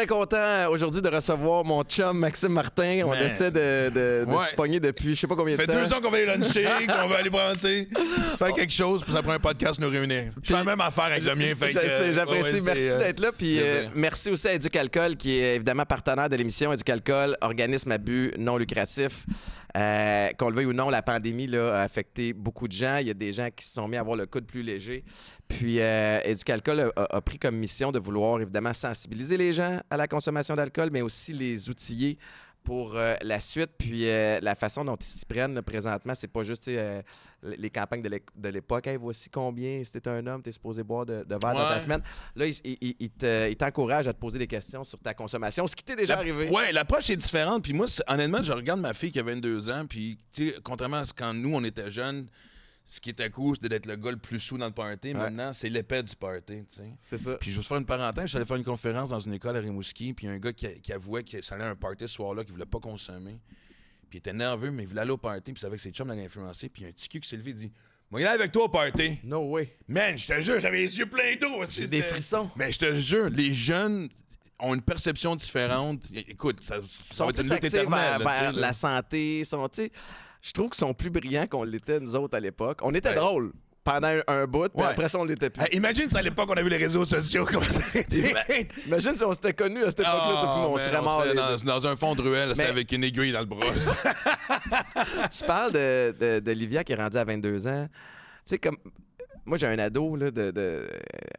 très, content aujourd'hui de recevoir mon chum Maxime Martin. On essaie de, de, de Ouais. se pogner depuis je sais pas combien de fait temps. deux ans qu'on va aller luncher, qu'on va aller prendre, tu sais, faire quelque chose, puis ça prend un podcast nous réunir. Je fais la même affaire avec le mien, fait Je que, sais, euh, J'apprécie. merci euh, d'être là. Puis euh, plaisir. merci aussi à Éducalcool, qui est évidemment partenaire de l'émission Éducalcool, organisme à but non lucratif. Euh, Qu'on le veuille ou non, la pandémie a affecté beaucoup de gens. Il y a des gens qui se sont mis à avoir le coude plus léger. Puis euh, Éducalcool a- a pris comme mission de vouloir évidemment sensibiliser les gens à la consommation d'alcool, mais aussi les outiller pour euh, la suite. Puis euh, la façon dont ils s'y prennent là, présentement, c'est pas juste euh, les campagnes de l'é- de l'époque. Hey, voici combien, si t'es un homme, t'es supposé boire de, de verre dans ta semaine. Là, il, il- il- il te- il t'encourage à te poser des questions sur ta consommation, ce qui t'est déjà La- arrivé. Ouais, l'approche est différente. Puis moi, honnêtement, je regarde ma fille qui a 22 ans. Puis, contrairement à ce quand nous, on était jeunes, ce qui était cool, c'était d'être le gars le plus sous dans le party. Maintenant, c'est l'épée du party, tu sais. C'est ça. Puis je vais vous faire une parenthèse, je suis allé faire une conférence dans une école à Rimouski, puis il y a un gars qui, qui avouait que ça allait à un party ce soir-là, qu'il voulait pas consommer. Puis il était nerveux, mais il voulait aller au party, puis il savait que ses chums l'avaient influencé. Puis il y a un petit cul qui s'est levé et dit Moi, il est avec toi au party. No way. Man, je te jure, j'avais les yeux pleins d'eau. J'ai des frissons. Mais je te jure, les jeunes ont une perception différente. Écoute, ça, Ils ça sont va être une plus lutte axés vers, la santé. Sont, tu sais, je trouve qu'ils sont plus brillants qu'on l'était, nous autres, à l'époque. On était Ouais. drôles pendant un, un bout, puis Ouais. après ça, on l'était plus. Hey, imagine si à l'époque, on avait les réseaux sociaux, comment ça. Imagine si on s'était connus à cette époque-là, monde, on serait les dans, dans un fond de ruelle, Mais- avec une aiguille dans le bras. tu parles de, de, de Livia qui est rendue à 22 ans. Tu sais, comme. Moi, j'ai un ado, là, de, de-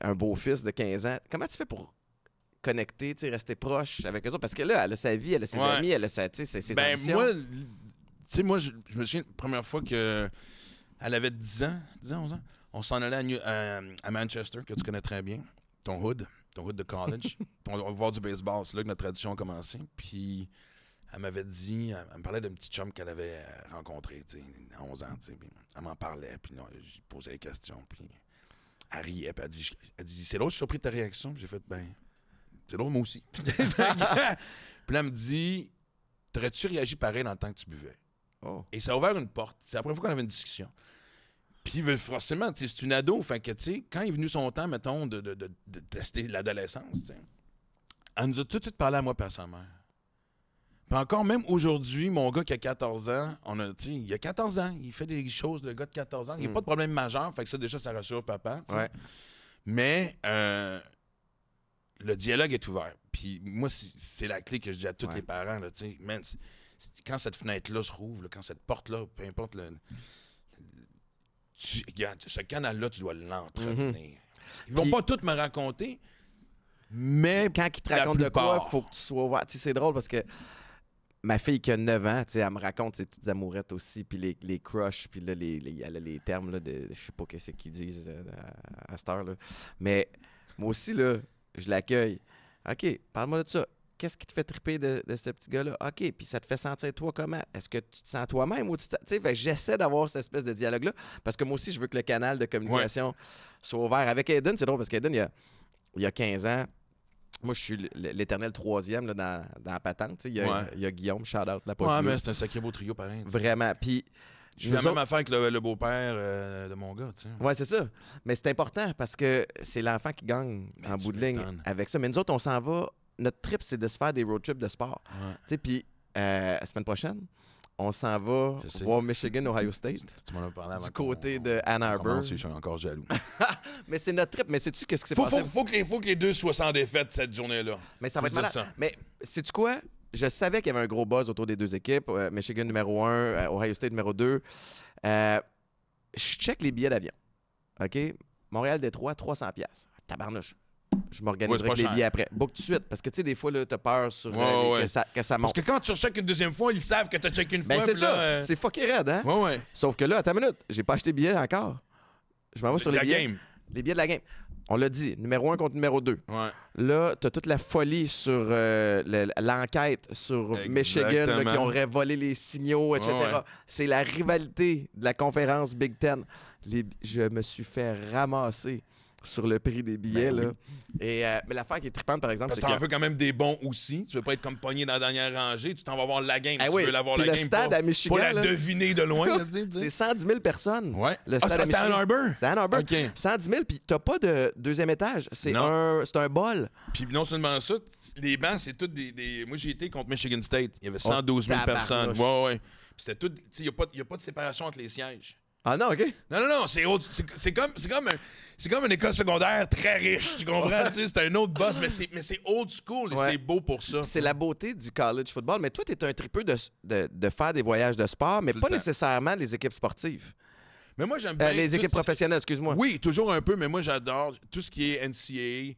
un beau-fils de 15 ans. Comment tu fais pour connecter, rester proche avec eux autres? Parce que là, elle a sa vie, elle a ses Ouais. amis, elle a sa, ses, ses Ben, ambitions. moi, tu sais, moi, je, je me souviens, la première fois que elle avait 10 ans, 10 ans, 11 ans, on s'en allait à, New- à- à Manchester, que tu connais très bien, ton hood, ton hood de college. On va voir du baseball, c'est là que notre tradition a commencé. Puis elle m'avait dit, elle, elle me parlait d'un petit chum qu'elle avait euh, rencontré, tu sais, à 11 ans, tu sais. Elle m'en parlait, puis j'ai posé des questions, puis elle riait, puis elle dit, elle dit c'est suis surpris de ta réaction. J'ai fait, ben, c'est drôle, moi aussi. puis là, elle me dit, t'aurais-tu réagi pareil dans le temps que tu buvais? Oh. Et ça a ouvert une porte. C'est la première fois qu'on avait une discussion. Puis forcément, c'est une ado. Fait que, tu sais, quand il est venu son temps, mettons, de, de- de- de tester l'adolescence, elle nous a tout de suite parlé à moi et à sa mère. Puis encore, même aujourd'hui, mon gars qui a 14 ans, on a, il a 14 ans, il fait des choses, le gars de 14 ans, il n'y a Mm. pas de problème majeur, fait que ça, déjà, ça rassure papa. Ouais. Mais euh, le dialogue est ouvert. Puis moi, c'est- la clé que je dis à tous Ouais. les parents. Là, man, quand cette fenêtre-là se rouvre, là, quand cette porte-là, peu importe le. tu- ce canal-là, tu dois l'entretenir. Ils vont Puis- pas tout me raconter, mais. Quand ils te racontent de quoi, faut que tu sois ouvert. Tu sais, c'est drôle parce que ma fille qui a 9 ans, tu sais, elle me raconte ses petites amourettes aussi, puis les, les crushs, puis là, les, les, elle a les termes là, de, je sais pas qu'est-ce qu'ils disent euh, à, à cette heure-là. Mais moi aussi, là, je l'accueille. OK, parle-moi de ça. Qu'est-ce qui te fait triper de, de ce petit gars-là? OK, puis ça te fait sentir toi comment? Est-ce que tu te sens toi-même ou tu te... Sais, que j'essaie d'avoir cette espèce de dialogue-là parce que moi aussi, je veux que le canal de communication soit ouvert. Avec Aiden, c'est drôle parce qu'Aiden, il y a, il y a 15 ans, moi, je suis l'éternel troisième là, dans, dans la patente. Il y, a, Ouais. il y a Guillaume, shout-out, la poche Ouais, bleue. mais c'est un sacré beau trio pareil. Vraiment. Puis, Je fais nous la même autres- affaire avec le, le beau-père euh, de mon gars, tu sais. Ouais, c'est ça. Mais c'est important parce que c'est l'enfant qui gagne Mais en bout de ligne avec ça. Mais nous autres, on s'en va. Notre trip, c'est de se faire des road trips de sport. Ouais. Tu sais, puis euh, la semaine prochaine, on s'en va voir Michigan, Ohio State. Tu m'en as parlé avant Du côté de Ann Arbor. Je suis encore jaloux. Mais c'est notre trip. Mais sais-tu qu'est-ce qui s'est passé? faut, faut, que les, faut que les deux soient sans défaite cette journée-là. Mais ça va être malade. ça. Mais sais-tu quoi? Je savais qu'il y avait un gros buzz autour des deux équipes. Euh, Michigan numéro 1, Ohio State numéro 2. Euh, je check les billets d'avion. OK? Montréal-Détroit, 300$. piastres. Tabarnouche. Je m'organiserai Ouais, avec les cher. billets après. Book tout de suite. Parce que, tu sais, des fois, tu as peur sur, euh, Ouais, les- ouais. Que, ça, que ça Parce monte. que quand tu recheckes une deuxième fois, ils savent que tu as checké une Ben, fois. c'est ça. là, euh, C'est fucké raide, hein? Ouais, ouais. Sauf que là, attends une minute. J'ai pas acheté de billets encore. Je m'en vais sur les La billets. game. Les billets de la game. On l'a dit, numéro 1 contre numéro 2. Ouais. Là, tu as toute la folie sur euh, le- l'enquête sur Michigan, là, qui aurait volé les signaux, etc. Ouais, ouais. C'est la rivalité de la conférence Big Ten. Les- je me suis fait ramasser sur le prix des billets. Ben là. Et, euh, mais l'affaire qui est trippante, par exemple, c'est que t'en veux quand même des bons aussi. Tu veux pas être comme pogné dans la dernière rangée. Tu t'en vas voir la game. Ah tu oui, veux puis la le game. stade pas, à Michigan, pas la là. deviner de loin. C'est 110 000 personnes. Ouais. Le Ah, stade c'est à à Ann Michigan. Arbor? C'est Ann Arbor. OK. 110 000, puis t'as pas de deuxième étage. C'est un, c'est un bol. Puis non seulement ça, les bancs, c'est toutes des, des- Moi, j'ai été contre Michigan State. Il y avait 112 000 Oh, tabarnouche. personnes. Ouais, ouais. Puis c'était tout. Tu sais, il n'y a pas de séparation entre les sièges. Ah non, OK. Non, non, non, c'est autre- c'est c'est comme, c'est comme, un- c'est comme une école secondaire très riche, tu comprends? tu sais, c'est un autre boss, mais c'est, mais c'est old school et Ouais. c'est beau pour ça. C'est la beauté du college football. Mais toi, tu es un tripeux de, de, de faire des voyages de sport, mais Tout pas temps. nécessairement les équipes sportives. Mais moi, j'aime Euh, bien. les tout- équipes professionnelles, excuse-moi. Oui, toujours un peu, mais moi, j'adore tout ce qui est NCAA.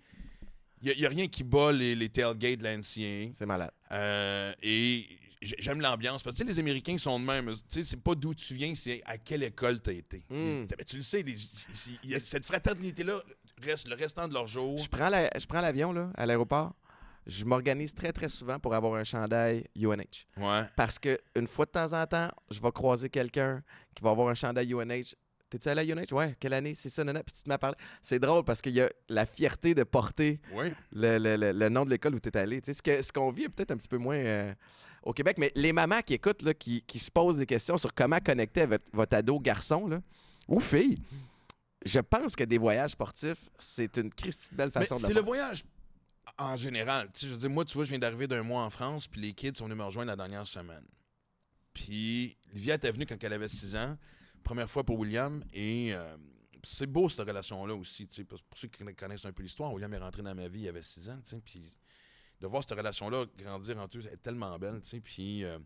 Il n'y a, rien qui bat les, les tailgates de la NCAA. C'est malade. Euh, et j'aime l'ambiance. Parce que tu sais, les Américains sont de même. Tu sais, c'est pas d'où tu viens, c'est à quelle école tu as été. Mm. Mais tu le sais, les- il y a cette fraternité-là reste le restant de leur jour. Je prends la- je prends l'avion là, à l'aéroport. Je m'organise très, très souvent pour avoir un chandail UNH. Ouais. Parce que une fois de temps en temps, je vais croiser quelqu'un qui va avoir un chandail UNH. T'es-tu allé à UNH? Ouais, quelle année? C'est ça, nana. Puis tu te m'as parlé. C'est drôle parce qu'il y a la fierté de porter le, le- le- le nom de l'école où tu es allé. Tu sais, ce que- ce qu'on vit est peut-être un petit peu moins euh, au Québec, mais les mamans qui écoutent, là, qui, qui se posent des questions sur comment connecter avec votre ado garçon là, ou fille, je pense que des voyages sportifs, c'est une Christie belle Mais façon de c'est le voyage en général. Tu sais, je veux dire, moi, tu vois, je viens d'arriver d'un mois en France, puis les kids sont venus me rejoindre la dernière semaine. Puis Livia était venue quand elle avait 6 ans, première fois pour William, et euh, c'est beau cette relation-là aussi. Pour ceux qui connaissent un peu l'histoire, William est rentré dans ma vie, il avait 6 ans, puis de voir cette relation-là grandir entre eux, elle est tellement belle, puis... euh,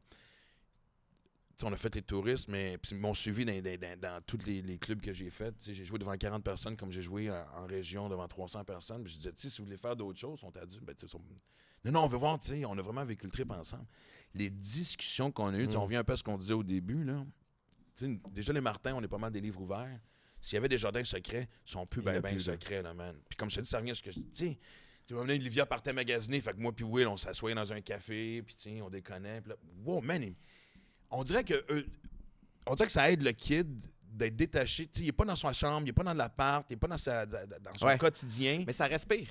on a fait les touristes, mais ils m'ont suivi dans, dans- dans- dans tous les, les clubs que j'ai fait. J'ai joué devant 40 personnes comme j'ai joué en, en région devant 300 personnes. Puis je disais, si vous voulez faire d'autres choses, on t'a dit, ben, sont- non, non, on veut voir, tu sais, on a vraiment vécu le trip ensemble. Les discussions qu'on a eues, Mm. on revient un peu à ce qu'on disait au début, là. Déjà, les Martins, on est pas mal des livres ouverts. S'il y avait des jardins secrets, ils sont plus Il bien ben plus, là. secrets, là, man. Puis comme je te dis, ça revient à ce que je tu sais. Tu vois, Livia partait magasiner, fait que moi puis Will, on s'assoyait dans un café, puis sais, on déconnait. Puis là, wow, man, on dirait que eux- on dirait que ça aide le kid d'être détaché. Tu il est pas dans sa chambre, il est pas dans l'appart, il est pas dans, sa, dans son Ouais. quotidien. Mais ça respire.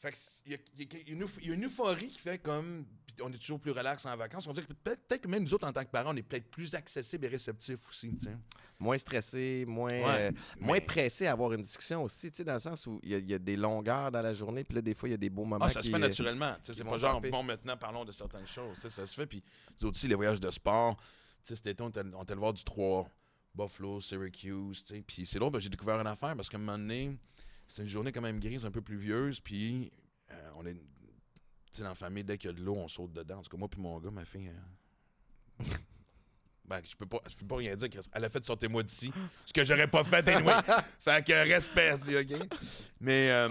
Fait y, y a- il y a une, euphorie qui fait comme. on est toujours plus relax en vacances. On dirait que peut-être que même nous autres, en tant que parents, on est peut-être plus accessibles et réceptifs aussi. Moins stressé, moins, Ouais, euh, moins mais- pressé à avoir une discussion aussi, dans le sens où il y, a- il y a des longueurs dans la journée, puis là, des fois, il y a des beaux moments Ah, ça qui... se fait naturellement. Sais, qui C'est pas genre, bon, maintenant, parlons de certaines choses. Ça se fait. Puis, aussi, les voyages de sport. Cet été, on était allé voir du 3, Buffalo, Syracuse. Puis, c'est drôle, ben, j'ai découvert une affaire parce qu'à un moment donné, c'était une journée quand même grise, un peu pluvieuse. Puis, euh, on est. Tu sais, dans la famille, dès qu'il y a de l'eau, on saute dedans. En tout cas, moi, puis mon gars, ma fille. euh, Ben, je peux pas, je peux pas rien dire. Elle a fait sortez-moi d'ici. Ce que j'aurais pas fait anyway. fait que respect, OK? Mais, euh,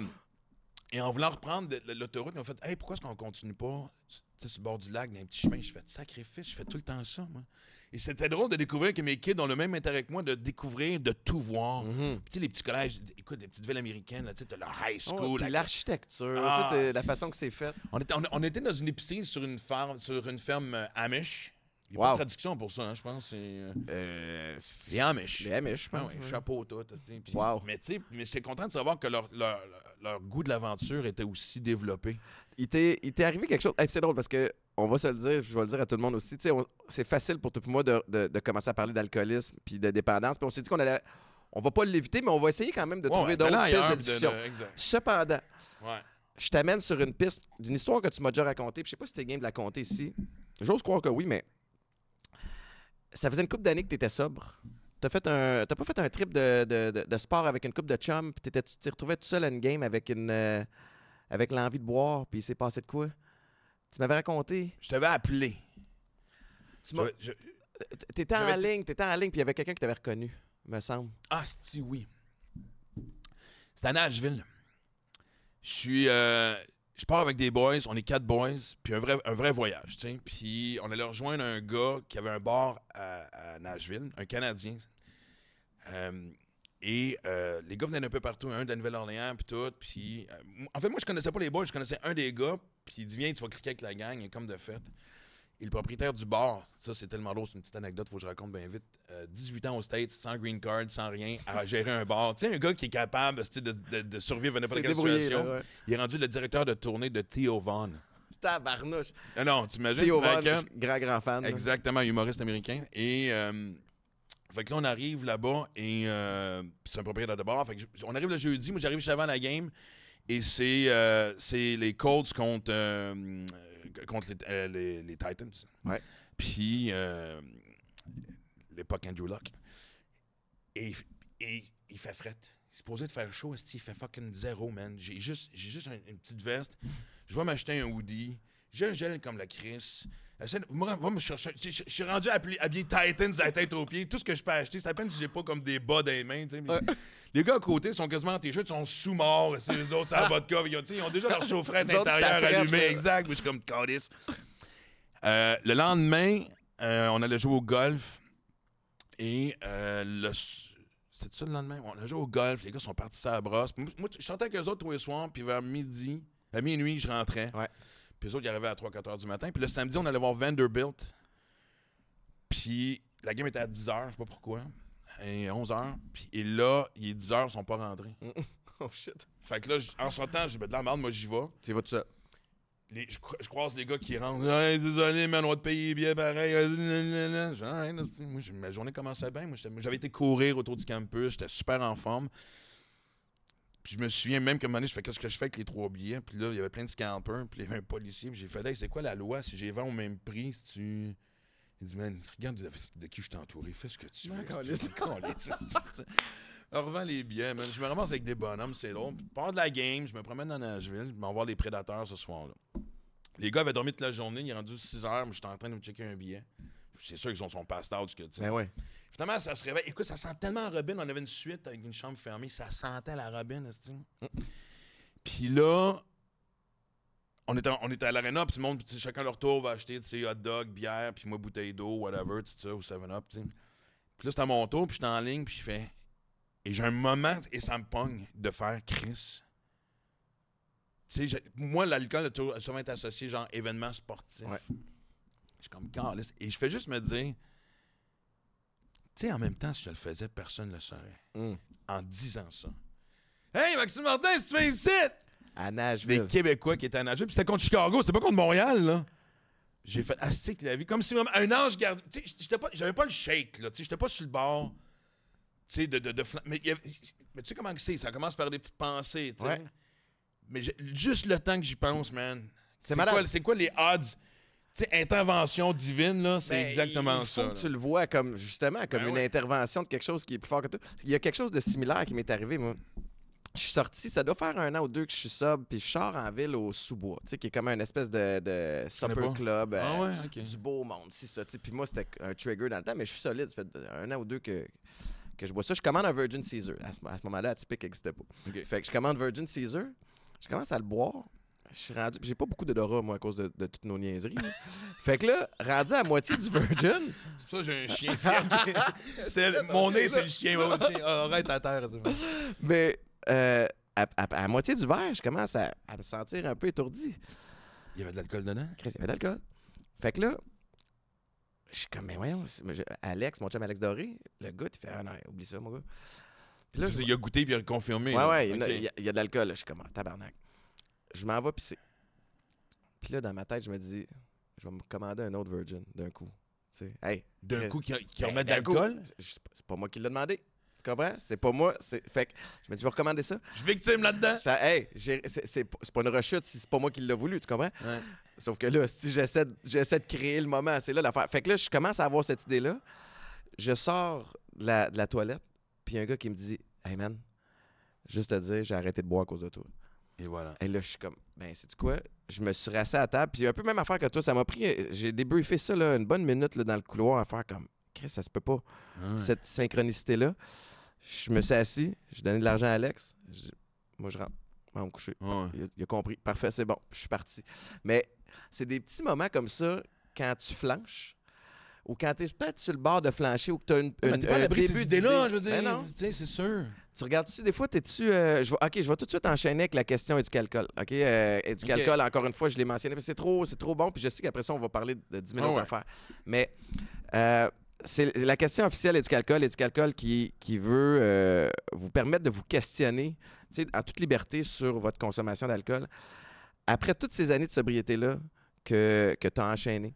et en voulant reprendre l'autoroute, ils ont fait Hey, pourquoi est-ce qu'on continue pas tu sais, sur le bord du lac, dans un petit chemin? Je fais sacrifice, je fais tout le temps ça, moi. Et c'était drôle de découvrir que mes kids ont le même intérêt que moi de découvrir, de tout voir. Mhm. Tu sais, les petits collèges, écoute, des petites villes américaines, tu sais, le high Oh, school. la- l'architecture, Ah. toute, euh, la façon que c'est fait. on, était, on, on était dans une épicerie sur une ferme, sur une ferme euh, Amish. Il n'y a Wow. pas de traduction pour ça, hein, je pense. C'est, euh, Euh, les Amish. Les Amish, je Ah ouais, ouais. chapeau tout. puis- Wow. Mais tu sais, mais j'étais content de savoir que leur, leur, leur goût de l'aventure était aussi développé. Il t'est arrivé quelque chose. Hey, c'est drôle parce que on va se le dire, je vais le dire à tout le monde aussi. C'est facile pour toi et moi de, de- de commencer à parler d'alcoolisme puis de dépendance. Puis on s'est dit qu'on allait. On va pas l'éviter, mais on va essayer quand même de Ouais, trouver d'autres pistes de discussion. de- exact. Cependant, je t'amène sur une piste d'une histoire que tu m'as déjà racontée. Je sais pas si t'es game de la conter ici. J'ose croire que oui, mais ça faisait une couple d'années que tu étais sobre. T'as fait un, t'as pas fait un trip de, de- de- de sport avec une coupe de chum, puis t'étais- tu t'es retrouvé tout seul à une game avec une, euh, avec l'envie de boire, puis il s'est passé de quoi? Tu m'avais raconté. Je t'avais appelé. Tu m'as- Je- T'étais en ligne, t'étais en ligne, puis il y avait quelqu'un qui t'avait reconnu, me semble. Ah, si oui. C'est à Nashville. Je suis. euh, je pars avec des boys, on est quatre boys, puis un vrai, un vrai voyage. Puis on allait rejoindre un gars qui avait un bar à, à Nashville, un Canadien. Euh, et euh, les gars venaient d'un peu partout, un de la Nouvelle-Orléans, puis tout. Puis, euh, en fait, moi, je connaissais pas les boys, je connaissais un des gars, puis il dit Viens, tu vas cliquer avec la gang, et comme de fait. Et le propriétaire du bar, ça c'est tellement drôle, c'est une petite anecdote, faut que je raconte bien vite. Euh, 18 ans aux States, sans green card, sans rien, à gérer un bar. Tu sais, un gars qui est capable de, de- de survivre à n'importe quelle débrouillé, situation. là, ouais. Il est rendu le directeur de tournée de Theo Vaughn. Tabarnouche. Ah non, tu imagines? Theo que- grand, grand fan. Exactement, humoriste américain. Et euh, fait que là, on arrive là-bas et euh, c'est un propriétaire de bar. Fait que je- on arrive le jeudi, moi j'arrive juste avant la game et c'est euh, c'est les Colts contre, euh, euh, contre les, euh, les- les Titans. Ouais. Puis euh, l'époque Andrew Luck. Et, et il fait fret. Il est supposé de faire chaud, il fait fucking zéro, man. J'ai juste, j'ai juste un- une petite veste. Je vais m'acheter un hoodie. J'ai un gel comme la Chris. Chercher. Je je- je suis rendu habillé Titans à la tête aux pieds. Tout ce que je peux acheter, c'est à peine si j'ai pas comme des bas dans les mains. Les gars à côté sont quasiment en t-shirt, ils sont sous-morts. Les autres, c'est la vodka. Ils ont, ils ont déjà leur chaufferette intérieure allumée. Exact. Mais je suis comme calice. Euh, le lendemain, euh, on allait jouer au golf. Et euh, le. C'était ça le lendemain? On a joué au golf, les gars sont partis à la brosse. Moi, moi, je chantais avec eux autres tous les soirs, puis vers midi, à minuit, je rentrais. Ouais. Puis eux autres, ils arrivaient à 3-4 heures du matin. Puis le samedi, on allait voir Vanderbilt. Puis la game était à 10 heures, je sais pas pourquoi. Et 11 heures. Puis et là, il est 10 heures, ils sont pas rentrés. Oh shit. Fait que là, en sortant, j'ai dit, ben, de la merde, moi, j'y vais. Tu vas tout seul. Les- je, cro- je croise les gars qui rentrent. Hey, désolé, man, on va te payer bien pareil. Alright, là, c'est- moi, ma journée commençait bien. Moi, j'avais été courir autour du campus. J'étais super en forme. Puis je me souviens même que un moment donné, je fais qu'est-ce que je fais avec les trois billets? Puis là, il y avait plein de scalpers. Puis il y avait un policier. Puis j'ai fait, hey, c'est quoi la loi? Si j'ai vends au même prix si tu. Il dit, man, regarde de, de qui je t'ai entouré. Fais ce que tu veux. on revend les billets, man. Je me ramasse avec des bonhommes, c'est drôle. Pendant de la game, je me promène dans Nashville, je m'en voir les prédateurs ce soir-là. Les gars avaient dormi toute la journée, il est rendu 6 heures, mais j'étais en train de me checker un billet. C'est sûr qu'ils ont son passed out, que, tu sais. Ben ouais. Finalement, ça se réveille. Écoute, ça sent tellement Robin. On avait une suite avec une chambre fermée. Ça sentait la Robin, est Puis là, on était, on était à l'arena, puis tout le monde, chacun leur tour va acheter, tu sais, hot dog, bière, puis moi, bouteille d'eau, whatever, tout ça, ou 7-up, tu sais. Puis là, c'était à mon tour, puis j'étais en ligne, puis je fais... Et j'ai un moment, et ça me pogne, de faire Chris. Tu sais, j'ai- moi, l'alcool a souvent été associé, genre, événement sportif. Ouais. Je suis comme, Calisse. Et je fais juste me dire... Tu sais, en même temps, si je le faisais, personne ne le saurait. Hum. En disant ça. Hey, Maxime Martin, si tu fais ici! À Des Nashville. Québécois qui étaient à Nashville. Puis c'était contre Chicago, c'était pas contre Montréal, là. J'ai fait astique la vie. Comme si vraiment un ange garde. Tu sais, j'avais pas le shake, là. Tu sais, j'étais pas sur le bord. Tu sais, de. de, de mais, avait- mais tu sais comment que c'est? Ça commence par des petites pensées, tu sais. Ouais. Mais juste le temps que j'y pense, man. C'est malade. quoi, c'est quoi les odds? Intervention divine, là, c'est Ben, exactement il faut ça. que là. tu le vois comme justement comme Ben une ouais. intervention de quelque chose qui est plus fort que toi. Il y a quelque chose de similaire qui m'est arrivé moi. Je suis sorti, ça doit faire un an ou deux que je suis sobre, puis je sors en ville au sous-bois, tu sais, qui est comme un espèce de, de supper club. Ah euh, ouais. Du beau monde, c'est ça. tu sais. Puis moi, c'était un trigger dans le temps, mais je suis solide. Ça fait un an ou deux que, que je bois ça. Je commande un Virgin Caesar. À ce, moment-là, Atypique n'existait pas. Fait que je commande Virgin Caesar. Je commence à le boire. Je suis rendu. J'ai pas beaucoup d'odorat, moi, à cause de, de toutes nos niaiseries. fait que là, rendu à moitié du Virgin, C'est pour ça que j'ai un chien. c'est- mon nez, c'est le chien. Ouais, le chien. Ah, Arrête à terre. c'est bon. mais euh, à, à- à moitié du verre, je commence à, à me sentir un peu étourdi. Il y avait de l'alcool dedans? Chris, il y avait de l'alcool. Fait que là, je suis comme, mais voyons, c'est- mais je- Alex, mon chum Alex Doré, le gars, il fait, ah non, oublie ça, mon gars. Puis là, je il a goûté puis il a confirmé. Ouais, là. ouais, il y en a- Ok. il y, a- il y a de l'alcool. là. Je suis comme, ah, tabarnak. Je m'en vais pisser. Puis là, dans ma tête, je me dis, je vais me commander un autre Virgin d'un coup. Tu sais, hey. D'un coup, qui, qui ben, remet de d'un coup, l'alcool? C'est pas- moi qui l'ai demandé. Tu comprends? C'est pas moi. Fait que je me dis, je vais recommander ça. Je suis victime là-dedans. Hey, c'est pas une rechute si c'est pas moi qui l'ai voulu, tu comprends? Sauf que là, si j'essaie de, j'essaie de créer le moment, c'est là l'affaire. Fait que là, je commence à avoir cette idée-là. Je sors de la, de la toilette, puis un gars qui me dit Hey man, juste te dire, j'ai arrêté de boire à cause de toi. Et voilà. Et là, je suis comme, ben, c'est quoi? Je me suis rassé à table, puis un peu même affaire que toi, ça m'a pris, j'ai débriefé ça, là, une bonne minute, là, dans le couloir, à faire comme, Chris, ça se peut pas, cette synchronicité-là. Je me suis assis, j'ai donné de l'argent à Alex, dit, moi, je rentre, on va me coucher. Ouais. Il a, il a compris. Parfait, c'est bon. Je suis parti. Mais c'est des petits moments comme ça, quand tu flanches, ou quand tu es peut-être sur le bord de flancher ou que tu as une, Mais une- t'es pas à un début ces idées-là, je veux dire. Ben c'est sûr. Tu regardes-tu, des fois, t'es-tu. euh, je vais- ok, je vais tout de suite enchaîner avec la question éducalcool. Ok, euh, éducalcool, encore une fois, je l'ai mentionné, parce que c'est trop, c'est trop bon, puis je sais qu'après ça, on va parler de 10 000 Ah autres ouais. affaires. Mais euh, c'est la question officielle éducalcool, éducalcool qui, qui veut euh, vous permettre de vous questionner tu sais, en toute liberté sur votre consommation d'alcool. Après toutes ces années de sobriété-là que, que tu as enchaînées,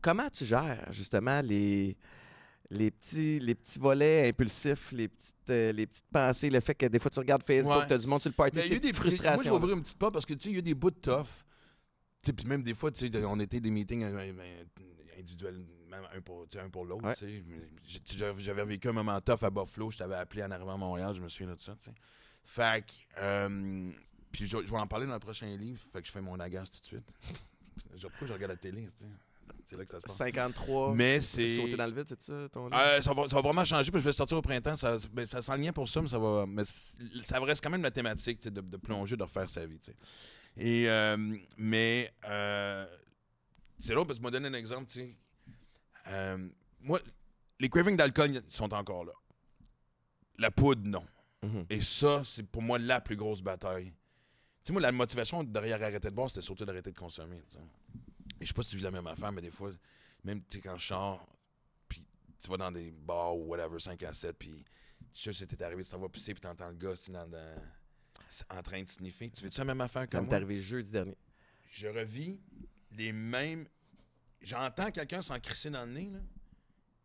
comment tu gères justement les, les, petits, les petits volets impulsifs, les petites, euh, les petites pensées, le fait que des fois tu regardes Facebook, Ouais. tu as du monde sur le party, Mais il y a ces eu des petites Moi, je vais frustrations. ouvrir une petite porte parce que, tu sais, il y a des bouts de tough. Tu sais, puis même des fois, tu sais, on était des meetings euh, euh, individuels, même un pour, un pour l'autre. Ouais. J'avais vécu un moment tough à Buffalo. Je t'avais appelé en arrivant à Montréal. Je me souviens de ça, tu sais. Fait que, euh, puis je, je vais en parler dans le prochain livre. Fait que je fais mon agace tout de suite. Pourquoi je regarde la télé? C'est là que ça se passe. 53. Mais Sauter c'est... dans le vide, c'est ça ton livre? Euh, ça, va, ça va vraiment changer, puis je vais sortir au printemps. Ça, ben, ça sent lien pour ça, mais ça va. Mais ça reste quand même la thématique de, de plonger, de refaire sa vie. Et euh, mais euh, c'est drôle parce que je vais donner un exemple. tu sais. Moi, les cravings d'alcool sont encore là. La poudre, non. Mhm. Et ça, c'est pour moi la plus grosse bataille. Tu sais, moi, la motivation derrière arrêter de boire, c'était surtout d'arrêter de consommer. Je sais pas si tu vis la même affaire, mais des fois, même tu sais, quand je sors, puis tu vas dans des bars ou whatever, 5 à 7, puis tu sais, c'était arrivé, tu t'en vas pisser, puis t'entends le gars dans, dans- en train de sniffer. Tu fais-tu la même affaire que Ça m'est moi? arrivé jeudi dernier. Je revis les mêmes. J'entends quelqu'un s'en crisser dans le nez, là,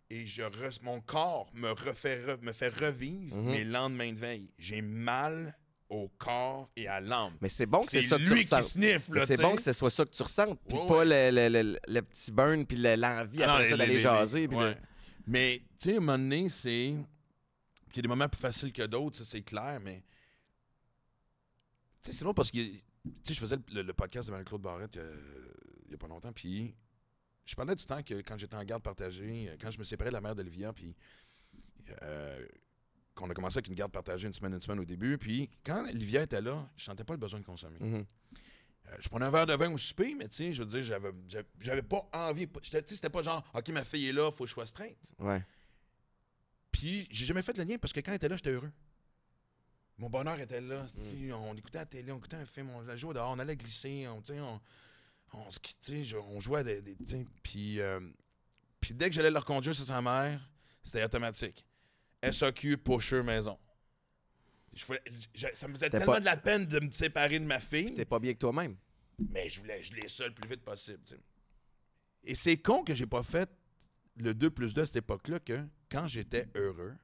et je re- mon corps me, refait re- me fait revivre Mhm. mes lendemains de veille. J'ai mal au corps et à l'âme. Mais c'est bon que c'est ça que tu là, c'est bon que ce soit ça que tu ressentes, puis Ouais, pas Le, le- le- le petit burn, puis le- l'envie Ah après les- ça les- d'aller les- jaser. ouais. de- Mais, tu sais, à un moment donné, c'est. Il y a des moments plus faciles que d'autres, ça, c'est clair, mais. Tu sais, c'est long parce que. Tu sais, je faisais le podcast de Marie-Claude Barrette euh, il n'y a pas longtemps, puis. Je parlais du temps que quand j'étais en garde partagée, euh, quand je me séparais de la mère d'Olivia, puis. euh, qu'on a commencé avec une garde partagée une semaine, une semaine au début, puis quand Olivia était là, je sentais pas le besoin de consommer. Mhm. Euh, je prenais un verre de vin au souper, mais tu sais, je veux dire, j'avais, j'avais- pas envie. Tu sais, c'était pas genre, OK, ma fille est là, faut que je sois straight. Ouais. Puis j'ai jamais fait le lien parce que quand elle était là, j'étais heureux. Mon bonheur était là. sais, On écoutait la télé, on écoutait un film, on jouait dehors, on allait glisser, on, on, on, on jouait à des. des- puis, euh, puis dès que j'allais leur conduire sur sa mère, c'était automatique. SAQ, pusher, maison. Je voulais- je- ça me faisait tellement pas- de la peine de me séparer de ma fille. T'es pas bien que toi-même. Mais je voulais je l'ai ça le plus vite possible. Et c'est con que j'ai pas fait le 2 plus 2 à cette époque-là, que quand j'étais heureux,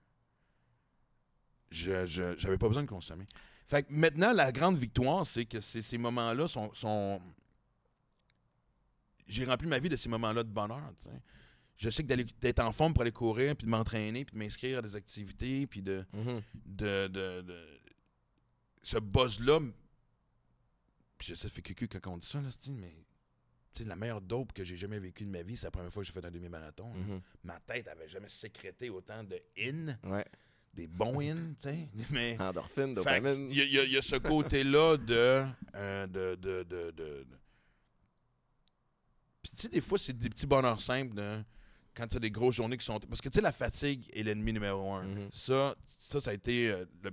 je j'avais pas besoin de consommer. Fait que maintenant, la grande victoire, c'est que ces, moments-là sont. sont- J'ai rempli ma vie de ces moments-là de bonheur. Je sais que d'aller- d'être en forme pour aller courir, puis de m'entraîner, puis de m'inscrire à des activités, puis de, Mhm. de, de, de- ce buzz-là. Puis je sais, ça fait cucu quand on dit ça, là, style, mais tu sais, la meilleure dope que j'ai jamais vécue de ma vie, c'est la première fois que j'ai fait un demi-marathon. Mhm. Ma tête avait jamais sécrété autant de in, Ouais. des bons in, tu sais. Mais. Endorphine, dopamine. Il y, y a- il y a ce côté-là de, euh, de, de, de, de- de- Puis tu sais, des fois, c'est des petits bonheurs simples de- quand tu as des grosses journées qui sont. Parce que tu sais, la fatigue est l'ennemi numéro un. Mhm. ça, ça, ça a été. euh, le-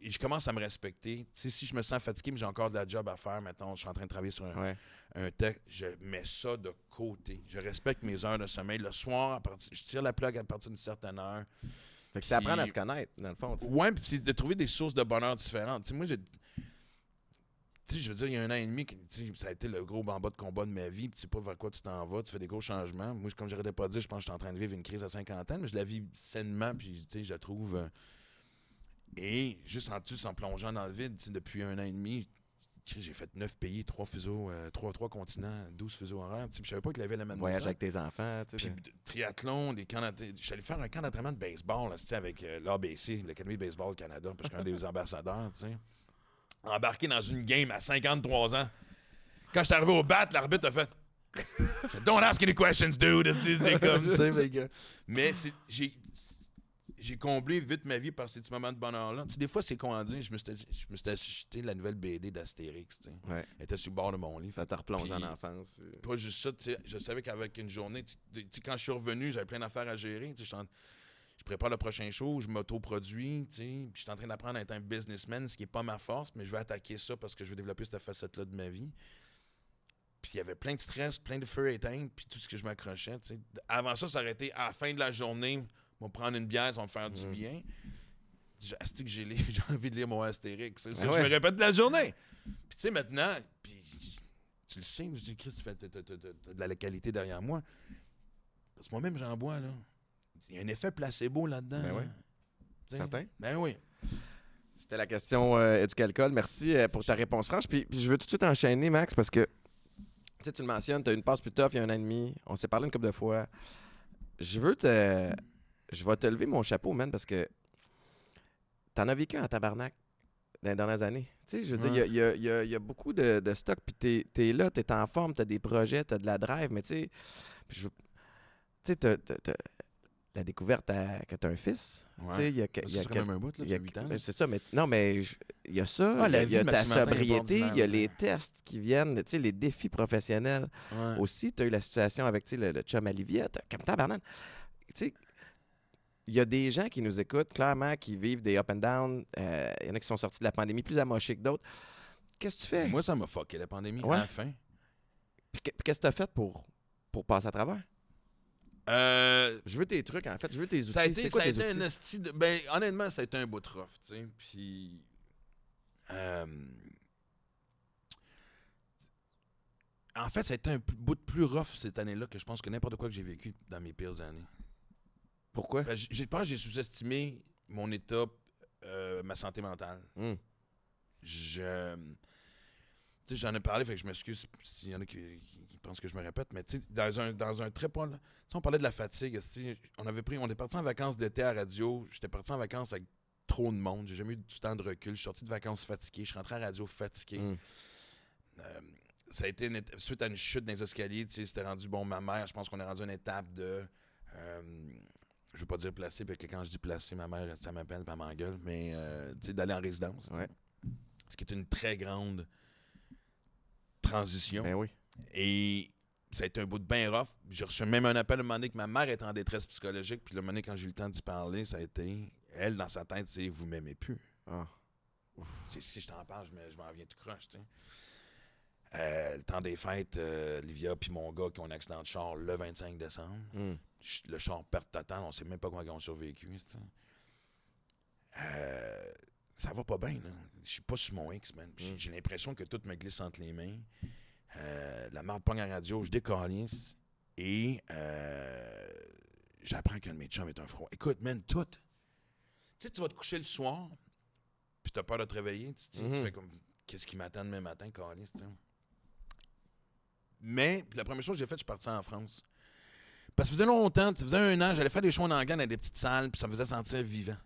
Et je commence à me respecter. Tu sais, si je me sens fatigué, mais j'ai encore de la job à faire, maintenant, je suis en train de travailler sur un, Ouais. un texte, je mets ça de côté. Je respecte mes heures de sommeil. Le soir, à partir, je tire la plug à partir d'une certaine heure. Fait que c'est apprendre à se connaître, dans le fond. tu sais. Ouais, puis c'est de trouver des sources de bonheur différentes. Tu sais, moi, j'ai. Sais, je veux dire, il y a un an et demi, ça a été le gros bamba de combat de ma vie. Puis tu sais pas vers quoi tu t'en vas, tu fais des gros changements. Moi, comme j'aurais pas dit, je pense que je suis en train de vivre une crise à 50 ans, mais je la vis sainement, puis tu sais, je la trouve. euh, Et juste en plus, en plongeant dans le vide, depuis un an et demi, j'ai fait 9 pays, 3 fuseaux, euh, 3, continents, 12 fuseaux horaires. Je savais pas qu'il avait la même Voyage avec tes enfants, tu puis sais. de- triathlon, des camps Je suis allé faire un camp d'entraînement de baseball là, avec euh, l'ABC, l'Académie de Baseball Canada, parce que je suis un des ambassadeurs, tu sais. Embarqué dans une game à 53 ans. Quand je suis arrivé au bat, l'arbitre a fait Don't ask any questions, dude. C'est comme, Mais j'ai. j'ai comblé vite ma vie par ces petits moments de bonheur-là. Des fois, c'est con à dire. Je me suis, je me suis acheté la nouvelle BD d'Astérix. Ouais. Elle était sur le bord de mon lit. Ça te replonge Puis- en enfance. euh. Pas juste ça, je savais qu'avec une journée, quand je suis revenu, j'avais plein d'affaires à gérer. Je, je prépare le prochain show, je m'autoproduis, tu sais, puis je suis en train d'apprendre à être un businessman, ce qui n'est pas ma force, mais je vais attaquer ça parce que je veux développer cette facette-là de ma vie. Puis il y avait plein de stress, plein de feu éteint, puis tout ce que je m'accrochais. tu sais. Avant ça, ça aurait été à la fin de la journée, on va prendre une bière, ça va me faire du Mhm. bien. J'ai envie de lire mon Astérix. C'est Ah ouais. je me répète de la journée. Puis tu sais, maintenant, puis tu le sais, je dis, Chris, tu fais- de la qualité derrière moi. Parce que moi-même, j'en bois, là. Il y a un effet placebo là-dedans. Ben oui. Certain. Ben oui. C'était la question euh, éduque-alcool. Merci euh, pour ta réponse franche. Puis, puis je veux tout de suite enchaîner, Max, parce que tu le mentionnes, tu as une passe plus tough il y a un an et demi. On s'est parlé une couple de fois. Je veux te. Je vais te lever mon chapeau, man, parce que t'en as vécu en tabarnak dans les dernières années. Tu sais, je veux dire, il y a- il y, a- il y a beaucoup de, de stock, puis t'es es là, t'es en forme, t'as des projets, t'as de la drive, mais tu sais, je tu sais, la découverte à- que t'as un fils. Tu sais, il y a, y quand même un bout, là, y a- depuis 8 ans. ben, C'est ça, mais non, mais il y a ça, Ah, il y a- y ta sobriété, il y a les tests qui viennent, tu sais, les défis professionnels. Ouais. Aussi, tu as eu la situation avec le, le chum Olivia, t'as- comme tabarnak. Tu sais, il y a des gens qui nous écoutent, clairement, qui vivent des up and down. Euh, Il y en a qui sont sortis de la pandémie plus amochés que d'autres. Qu'est-ce que tu fais? Moi, ça m'a fucké la pandémie Ouais. à la fin. Puis qu'est-ce que tu as fait pour, pour passer à travers? Euh, Je veux tes trucs, en fait. Je veux tes outils. ça a été, quoi ça a tes été outils? un esti de- Ben, honnêtement, ça a été un bout de rough, tu sais. Puis. euh, en fait, ça a été un bout de plus rough cette année-là que je pense que n'importe quoi que j'ai vécu dans mes pires années. Pourquoi? Ben, j- j'ai pense que j'ai sous-estimé mon état, euh, ma santé mentale. Hum. Je. Tu sais, j'en ai parlé, fait que je m'excuse s'il y en a qui, pensent que je me répète, mais tu sais, dans un, dans un très sais, on parlait de la fatigue. On avait pris. On est parti en vacances d'été à radio. J'étais parti en vacances avec trop de monde. J'ai jamais eu du temps de recul. Je suis sorti de vacances fatigué. Je suis rentré à radio fatigué. Hum. Euh, ça a été une suite à une chute dans les escaliers, tu sais, c'était rendu bon ma mère, je pense qu'on est rendu à une étape de euh, je veux pas dire placé, parce que quand je dis placé, ma mère, ça m'appelle, pas m'engueule, mais euh, tu sais, d'aller en résidence. Ouais. Ce qui est une très grande transition. Ben oui. Et ça a été un bout de bien rough. J'ai reçu même un appel un moment donné que ma mère était en détresse psychologique. Puis le moment donné, quand j'ai eu le temps d'y parler, ça a été. Elle, dans sa tête, c'est Vous m'aimez plus. Ah. Si, je t'en parle, je, me- je m'en viens tout croche, tu sais. Euh, le temps des fêtes, euh, Livia puis mon gars qui ont un accident de char le 25 décembre. Ch- Le char perte totale, on sait même pas comment ils ont survécu. Euh, ça va pas bien, là. Je suis pas sur mon X, man. Mm. J'ai l'impression que tout me glisse entre les mains. Euh, la marde pogne à radio, je décalisse et euh, j'apprends qu'un de mes chums est un front. Écoute, man, tout. Tu sais, tu vas te coucher le soir, puis t'as peur de te réveiller. Tu, Mhm. fais comme, qu'est-ce qui m'attend demain matin, calice, tu. Mais, la première chose que j'ai faite, je suis parti en France. Parce que ça faisait longtemps, ça faisait un an, j'allais faire des shows en anglais dans des petites salles, puis ça me faisait sentir vivant.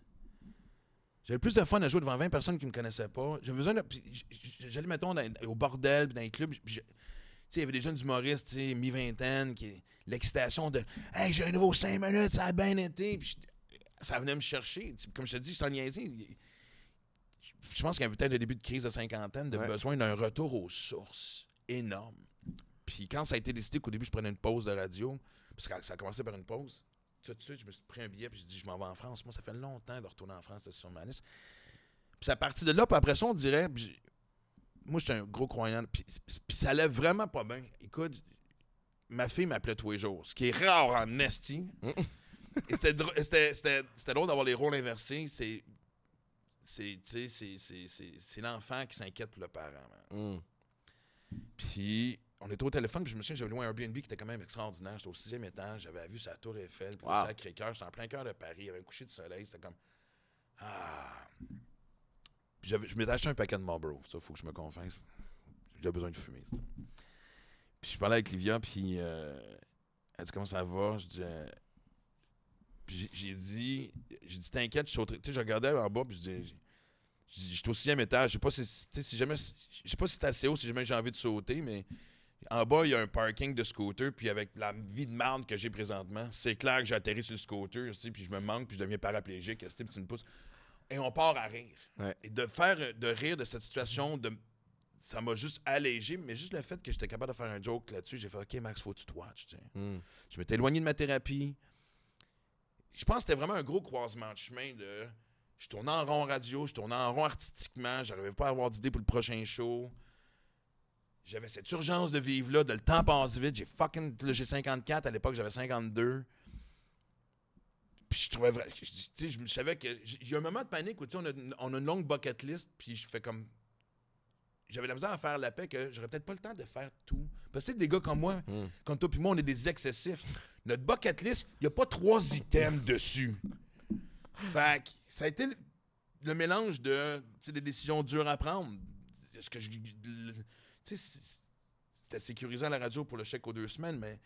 J'avais plus de fun à jouer devant 20 personnes qui me connaissaient pas. J'avais besoin de. J'allais, mettons, dans- au bordel, puis dans les clubs. puis je- Tu sais, il y avait des jeunes humoristes, mi-vingtaine, qui. L'excitation de. Hey, j'ai un nouveau 5 minutes, ça a bien été. Puis je- ça venait me chercher. Comme je te dis, sans niaiser. il- Je pense qu'il y avait peut-être le début de crise de cinquantaine, de Ouais. besoin d'un retour aux sources énorme. Puis quand ça a été décidé qu'au début, je prenais une pause de radio, parce que ça a commencé par une pause, tout de suite, je me suis pris un billet, puis j'ai dit, je m'en vais en France. Moi, ça fait longtemps de retourner en France, c'est sur ma liste. Puis à partir de là, puis après ça, on dirait, puis moi, je suis un gros croyant, puis, puis ça allait vraiment pas bien. Écoute, ma fille m'appelait tous les jours, ce qui est rare en esti. C'était dr- c'était- c'était- c'était drôle d'avoir les rôles inversés. C'est c'est tu sais, c'est- c'est- c'est- c'est l'enfant qui s'inquiète pour le parent. Hum. Puis on était au téléphone, puis je me souviens, j'avais loué un Airbnb qui était quand même extraordinaire. J'étais au sixième étage, j'avais vu sa tour Eiffel, puis Wow. à Sacré-Cœur, c'était en plein cœur de Paris, il y avait un coucher de soleil, c'était comme ah. Puis je m'étais acheté un paquet de Marlboro, ça faut que je me confesse. J'ai besoin de fumer. ça. Puis je parlais avec Livia, puis euh, elle dit comment ça va, je dis euh, puis j'ai- dit j'ai dit t'inquiète, je sauterai. Tu sais, je regardais en bas, puis je dis je suis au sixième étage. Je sais pas si, si jamais. Je sais pas si c'est assez haut, si jamais j'ai envie de sauter, mais En bas, il y a un parking de scooter, puis avec la vie de merde que j'ai présentement, c'est clair que j'ai atterri sur le scooter, puis je me manque, puis je deviens paraplégique, puis tu me pousses. Et on part à rire. Ouais. Et de faire, de rire de cette situation, de, ça m'a juste allégé, mais juste le fait que j'étais capable de faire un joke là-dessus, j'ai fait OK, Max, faut que tu te watches. Hmm. Je m'étais éloigné de ma thérapie. Je pense que c'était vraiment un gros croisement de chemin de. Je tournais en rond radio, je tournais en rond artistiquement, j'arrivais pas à avoir d'idée pour le prochain show. J'avais cette urgence de vivre là, de le temps passe vite. J'ai fucking. j'ai 54, à l'époque j'avais 52. Puis je trouvais vrai. Tu sais, je savais que. j'ai- un moment de panique où tu sais, on a, une- on a une longue bucket list, puis je fais comme. J'avais la misère à faire la paix que j'aurais peut-être pas le temps de faire tout. Parce que tu sais, des gars comme moi, Hmm. comme toi puis moi, on est des excessifs. Notre bucket list, il n'y a pas trois items dessus. Fait que ça a été le, le mélange de tu sais, des décisions dures à prendre. Ce que je- le- tu sais, c'était sécurisant à la radio pour le chèque aux deux semaines, mais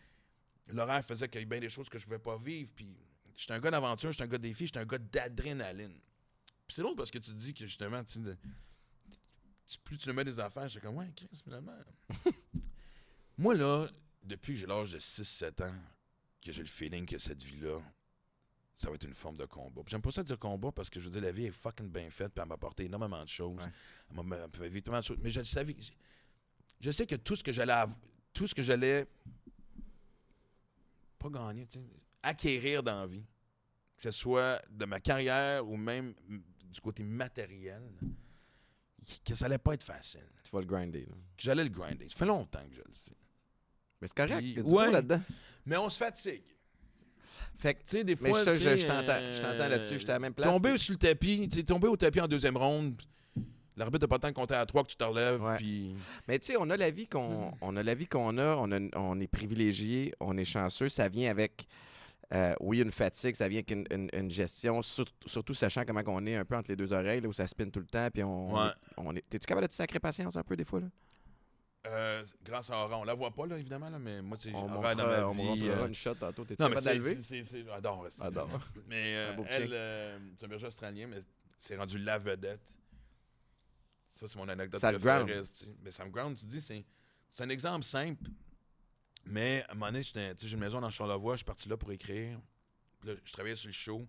l'horaire faisait qu'il y avait bien des choses que je ne pouvais pas vivre. Puis j'étais un gars d'aventure, j'étais un gars de défi, j'étais un gars d'adrénaline. Puis c'est drôle parce que tu te dis que justement, tu plus tu le mets des affaires, j'étais comme, ouais, Chris, finalement. Moi, là, depuis que j'ai l'âge de 6-7 ans, que j'ai le feeling que cette vie-là, ça va être une forme de combat. J'aime pas ça dire combat parce que je veux dire, la vie est fucking bien faite, puis elle m'a apporté énormément de choses. Ouais. Elle m'a- m'a fait vivre tellement de choses. Mais je savais, je sais que tout ce que j'allais, tout ce que j'allais, pas gagner, tu sais, acquérir dans la vie, que ce soit de ma carrière ou même du côté matériel, que ça allait pas être facile. Tu vas le grinder. là. Que j'allais le grinder. Ça fait longtemps que je le sais. Mais c'est correct. Puis- Il y a du ouais. là-dedans. Mais on se fatigue. Fait que, Tu sais, des mais fois, ça, tu je, t'entends. euh, Je t'entends là-dessus. J'étais à la même place. Tomber sur le tapis, tu tomber au tapis en deuxième ronde, l'arbitre n'a pas le temps de compter à trois que tu te relèves, Ouais. puis... Mais tu sais, on a la vie qu'on on a la vie qu'on a, on a- on est privilégié, on est chanceux, ça vient avec euh, oui, une fatigue, ça vient avec une, une- une gestion, sur- surtout sachant comment on est un peu entre les deux oreilles, là, où ça spinne tout le temps, puis on, Ouais. on est. T'es-tu capable de te sacrer patience un peu des fois là? Euh, grâce à Aura, on la voit pas, là, évidemment, là, mais moi, c'est On Aura dans ma on vie... montrera euh, une shot tantôt. T'es-tu capable de la lever? Adore, c'est- Adore. Mais euh, elle, euh, c'est un berger australien, mais c'est rendu la vedette. Ça, c'est mon anecdote Ça préférée. Mais ça me ground, tu dis, c'est, c'est un exemple simple. Mais à un moment donné, j'ai une maison dans Charlevoix, je suis parti là pour écrire. Puis là, je travaillais sur le show.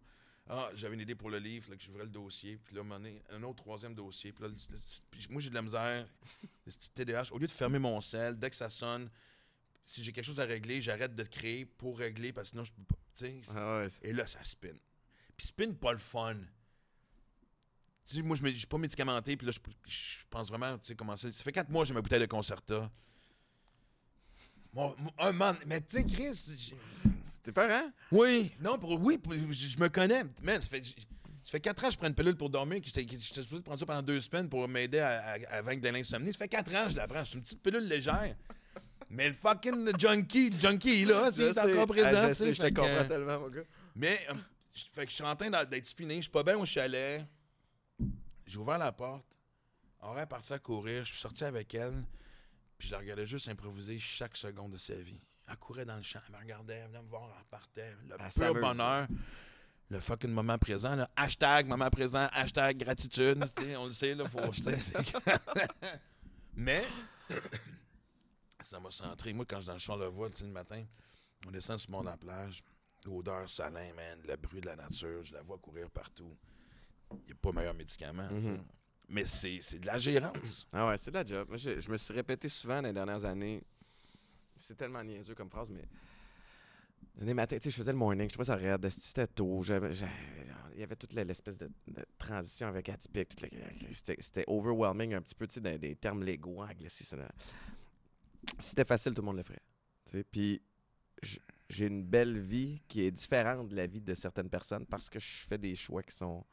Ah, j'avais une idée pour le livre, là, que j'ouvrais le dossier. Puis là, à un moment donné, un autre troisième dossier. Puis là, le- le- puis moi, j'ai de la misère. Le petit TDAH, au lieu de fermer mon sel, dès que ça sonne, si j'ai quelque chose à régler, j'arrête de créer pour régler, parce que sinon, je peux pas. Ah ouais, et là, ça spin. Puis spin, pas le fun. Sais, moi, je ne suis pas médicamenté, puis là, je, je pense vraiment, tu sais, commencer. Ça fait quatre mois que j'ai ma bouteille de Concerta. Mon, mon- un man, mais tu sais, Chris, C'était peur, hein? oui, non, pour, oui, pour- je, me connais. Man, ça fait, ça fait quatre ans que je prends une pilule pour dormir, que j'étais supposé prendre ça pendant deux semaines pour m'aider à, à- à vaincre de l'insomnie. Ça fait quatre ans que je la prends. C'est une petite pilule légère. Mais le fucking junkie, le junkie, là, c'est encore présent. Ah, je sais, je te comprends euh, tellement, mon gars. mais, euh, je- fait que je suis en train d'être spiné. Je suis pas bien au chalet. J'ai ouvert la porte. On est parti à courir. Je suis sorti avec elle. Puis je la regardais juste improviser chaque seconde de sa vie. Elle courait dans le champ. Elle me regardait. Elle venait me voir. Elle partait. Le Elle pur s'amuse. bonheur. Le fucking moment présent. Là. Hashtag moment présent. Hashtag gratitude. On le sait. Là, faut, c'est- Mais ça m'a centré. Moi, quand je suis dans le champ le matin, on descend sur le bord de la plage. L'odeur salin, man, le bruit de la nature, je la vois courir partout. Il n'y a pas meilleur médicament. Mhm. Mais c'est de la gérance. Ah ouais, c'est de la job. Moi, je, je me suis répété souvent dans les dernières années. C'est tellement niaiseux comme phrase, mais. Les matins, je faisais le morning, je trouvais ça raide, c'était tôt. Il y avait toute l'espèce de, de transition avec atypique. C'était overwhelming un petit peu, tu sais, des termes légaux anglais. C'était facile, tout le monde le ferait. tu sais. Puis j'ai une belle vie qui est différente de la vie de certaines personnes parce que je fais des choix qui sont,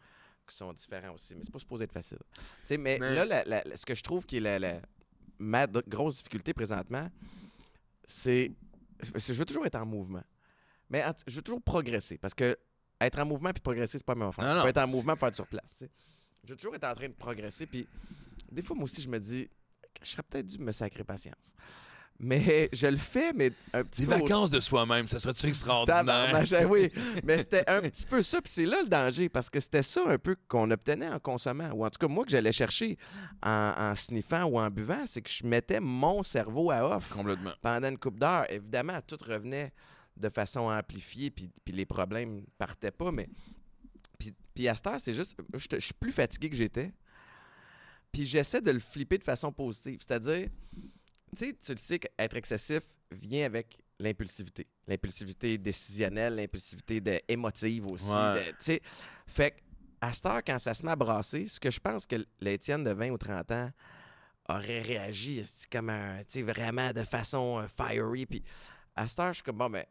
qui sont différents aussi. Mais c'est pas supposé être facile. Tu sais, mais, Mais- là, la- la- la- ce que je trouve qui est la, ma grosse difficulté présentement, c'est. Je veux toujours être en mouvement. Mais en- je veux toujours progresser. Parce que être en mouvement puis progresser, c'est pas la même affaire. Non, Tu non. peux être en mouvement et faire sur place. Je veux toujours être en train de progresser. Puis des fois, moi aussi, je me dis, je serais peut-être dû me sacrer patience. Mais je le fais, mais un petit Des peu. au- vacances de soi-même, ça serait-tu extraordinaire? Eh oui, mais c'était un petit peu ça, puis c'est là le danger, parce que c'était ça un peu qu'on obtenait en consommant, ou en tout cas moi que j'allais chercher en, en sniffant ou en buvant, c'est que je mettais mon cerveau à off Complètement. pendant une coupe d'heure. Évidemment, tout revenait de façon amplifiée, puis, puis les problèmes partaient pas, mais... Puis, puis à cette heure, c'est juste... Je te- je suis plus fatigué que j'étais, puis j'essaie de le flipper de façon positive, c'est-à-dire... Tu sais, tu le sais qu'être excessif vient avec l'impulsivité. L'impulsivité décisionnelle, l'impulsivité émotive aussi. Ouais. de- tu sais. Fait que, à cette heure, quand ça se met à brasser, ce que je pense que l'Étienne de 20 ou 30 ans aurait réagi comme un, tu sais, vraiment de façon euh, fiery. Puis à cette heure, je suis comme, bon, ben,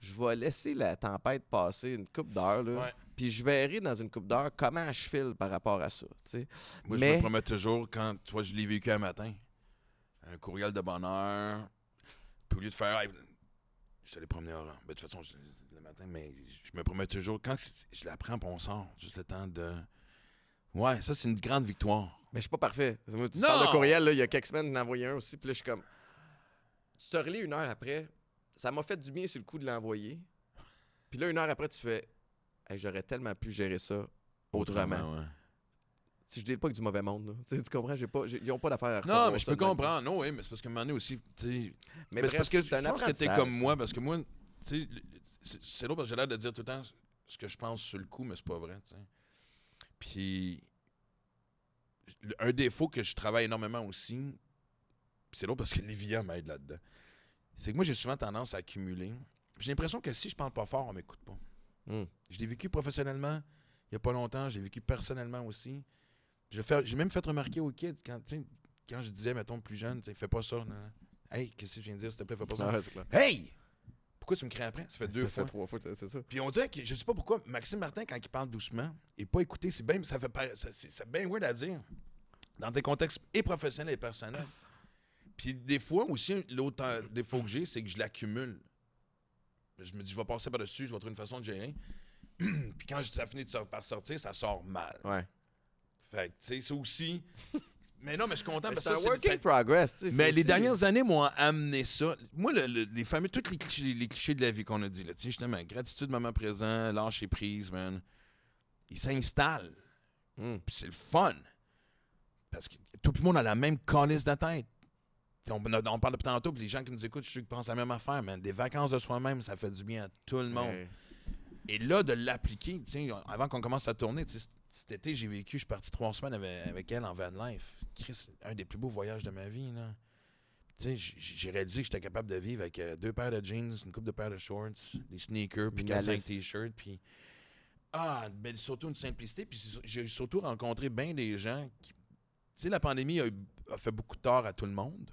je vais laisser la tempête passer une coupe d'heure, là. Puis je verrai dans une coupe d'heure comment je file par rapport à ça, tu sais. Moi, je Mais- me promets toujours, quand tu vois, je l'ai vécu un matin, un courriel de bonheur, puis au lieu de faire, Hey, je suis allé promener au ben, de toute façon, je- le matin, mais je me promets toujours, quand je la prends, on sort, juste le temps de. Ouais, ça, c'est une grande victoire. Mais je suis pas parfait. Tu Non! parles de courriel, là, il y a quelques semaines, j'en envoyé un aussi, puis là, je suis comme... Tu te relis une heure après, ça m'a fait du bien sur le coup de l'envoyer. Puis là, une heure après, tu fais... Hey, J'aurais tellement pu gérer ça autrement. ouais. Si je dis pas que du mauvais monde, là. Tu sais, tu comprends? J'ai pas, j'ai- ils ont pas d'affaire à Non, mais je peux comprendre. Non, oui, mais c'est parce qu'à un moment donné aussi, tu sais. Mais, Mais c'est parce que je pense que t'es comme moi, parce que moi, tu sais, c'est drôle parce que j'ai l'air de dire tout le temps ce que je pense sur le coup, mais c'est pas vrai, tu sais. Puis, un défaut que je travaille énormément aussi, c'est drôle parce que Livia m'aide là-dedans, c'est que moi, j'ai souvent tendance à accumuler. J'ai l'impression que si je parle pas fort, on m'écoute pas. Hum. Je l'ai vécu professionnellement il y a pas longtemps, je l'ai vécu personnellement aussi. J'ai même fait remarquer aux kids quand, quand je disais, mettons, plus jeune, fais pas ça. non. Hey, qu'est-ce que je viens de dire, s'il te plaît, fais pas ça. Ah clair. Hey! Pourquoi tu me crées après? Ça fait deux Ça fait fois. trois fois, c'est ça. Puis on dirait que je sais pas pourquoi Maxime Martin, quand il parle doucement et pas écouter, c'est bien, ça fait c'est bien weird à dire. Dans des contextes et professionnels et personnels. Puis des fois aussi, l'autre euh, défaut que j'ai, c'est que je l'accumule. Je me dis, je vais passer par-dessus, je vais trouver une façon de gérer. Puis quand ça finit par sortir, ça sort mal. Ouais. Fait que, tu sais, ça aussi. mais non, mais je suis content parce C'est que un ça, work c'est- in progress, tu sais. mais les dernières années m'ont amené ça. Moi, le- le- les fameux, tous les clichés, les clichés de la vie qu'on a dit, là, tu sais, justement, gratitude, moment présent, lâcher prise, man, ils s'installent. Hum. Puis c'est le fun. Parce que tout le monde a la même calice de tête. On, on parle depuis tantôt, puis les gens qui nous écoutent, je suis pensent à la même affaire, man. Des vacances de soi-même, ça fait du bien à tout le monde. Et là, de l'appliquer, tu sais, avant qu'on commence à tourner, tu sais, cet été, j'ai vécu, je suis parti trois semaines avec, avec elle en van life. Chris, un des plus beaux voyages de ma vie, là. Tu sais, j'ai réalisé que j'étais capable de vivre avec euh, deux paires de jeans, une coupe de paires de shorts, des sneakers, puis quatre, cinq Minimaliste. t-shirts, puis... Ah, ben, surtout une simplicité, puis j'ai surtout rencontré bien des gens qui... Tu sais, la pandémie a, fait beaucoup de tort à tout le monde,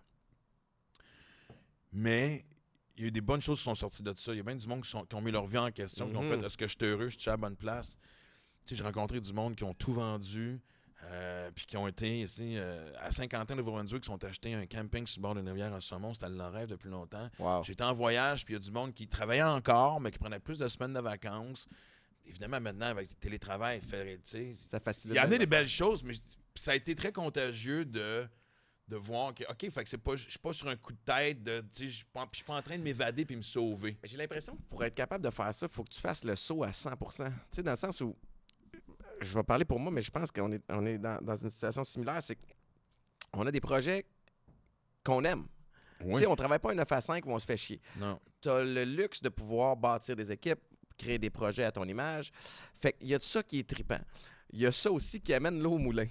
mais il y a eu des bonnes choses qui sont sorties de ça. Il y a bien du monde qui, sont- qui ont mis leur vie en question, qui ont fait est-ce que je suis heureux, je suis à la bonne place? J'ai rencontré du monde qui ont tout vendu, euh, puis qui ont été euh, à Saint-Quentin de Nouveau-Brunswick, qui sont achetés un camping sur le bord d'une rivière en saumon. C'était leur rêve depuis longtemps. Wow. J'étais en voyage, puis il y a du monde qui travaillait encore, mais qui prenait plus de semaines de vacances. Évidemment, maintenant, avec le télétravail, Ça facilite. il y en a des belles choses, mais ça a été très contagieux de, de voir que, OK, fait que c'est pas, je suis pas sur un coup de tête, de, je suis pas, je suis pas en train de m'évader puis me sauver. J'ai l'impression que pour être capable de faire ça, il faut que tu fasses le saut à 100 Tu sais, dans le sens où, je vais parler pour moi, mais je pense qu'on est, on est dans, dans une situation similaire. C'est qu'on a des projets qu'on aime. Tu sais, on travaille pas un 9 à 5 où on se fait chier. Non. Tu as le luxe de pouvoir bâtir des équipes, créer des projets à ton image. Fait qu'il y a de ça qui est trippant. Il y a ça aussi qui amène l'eau au moulin.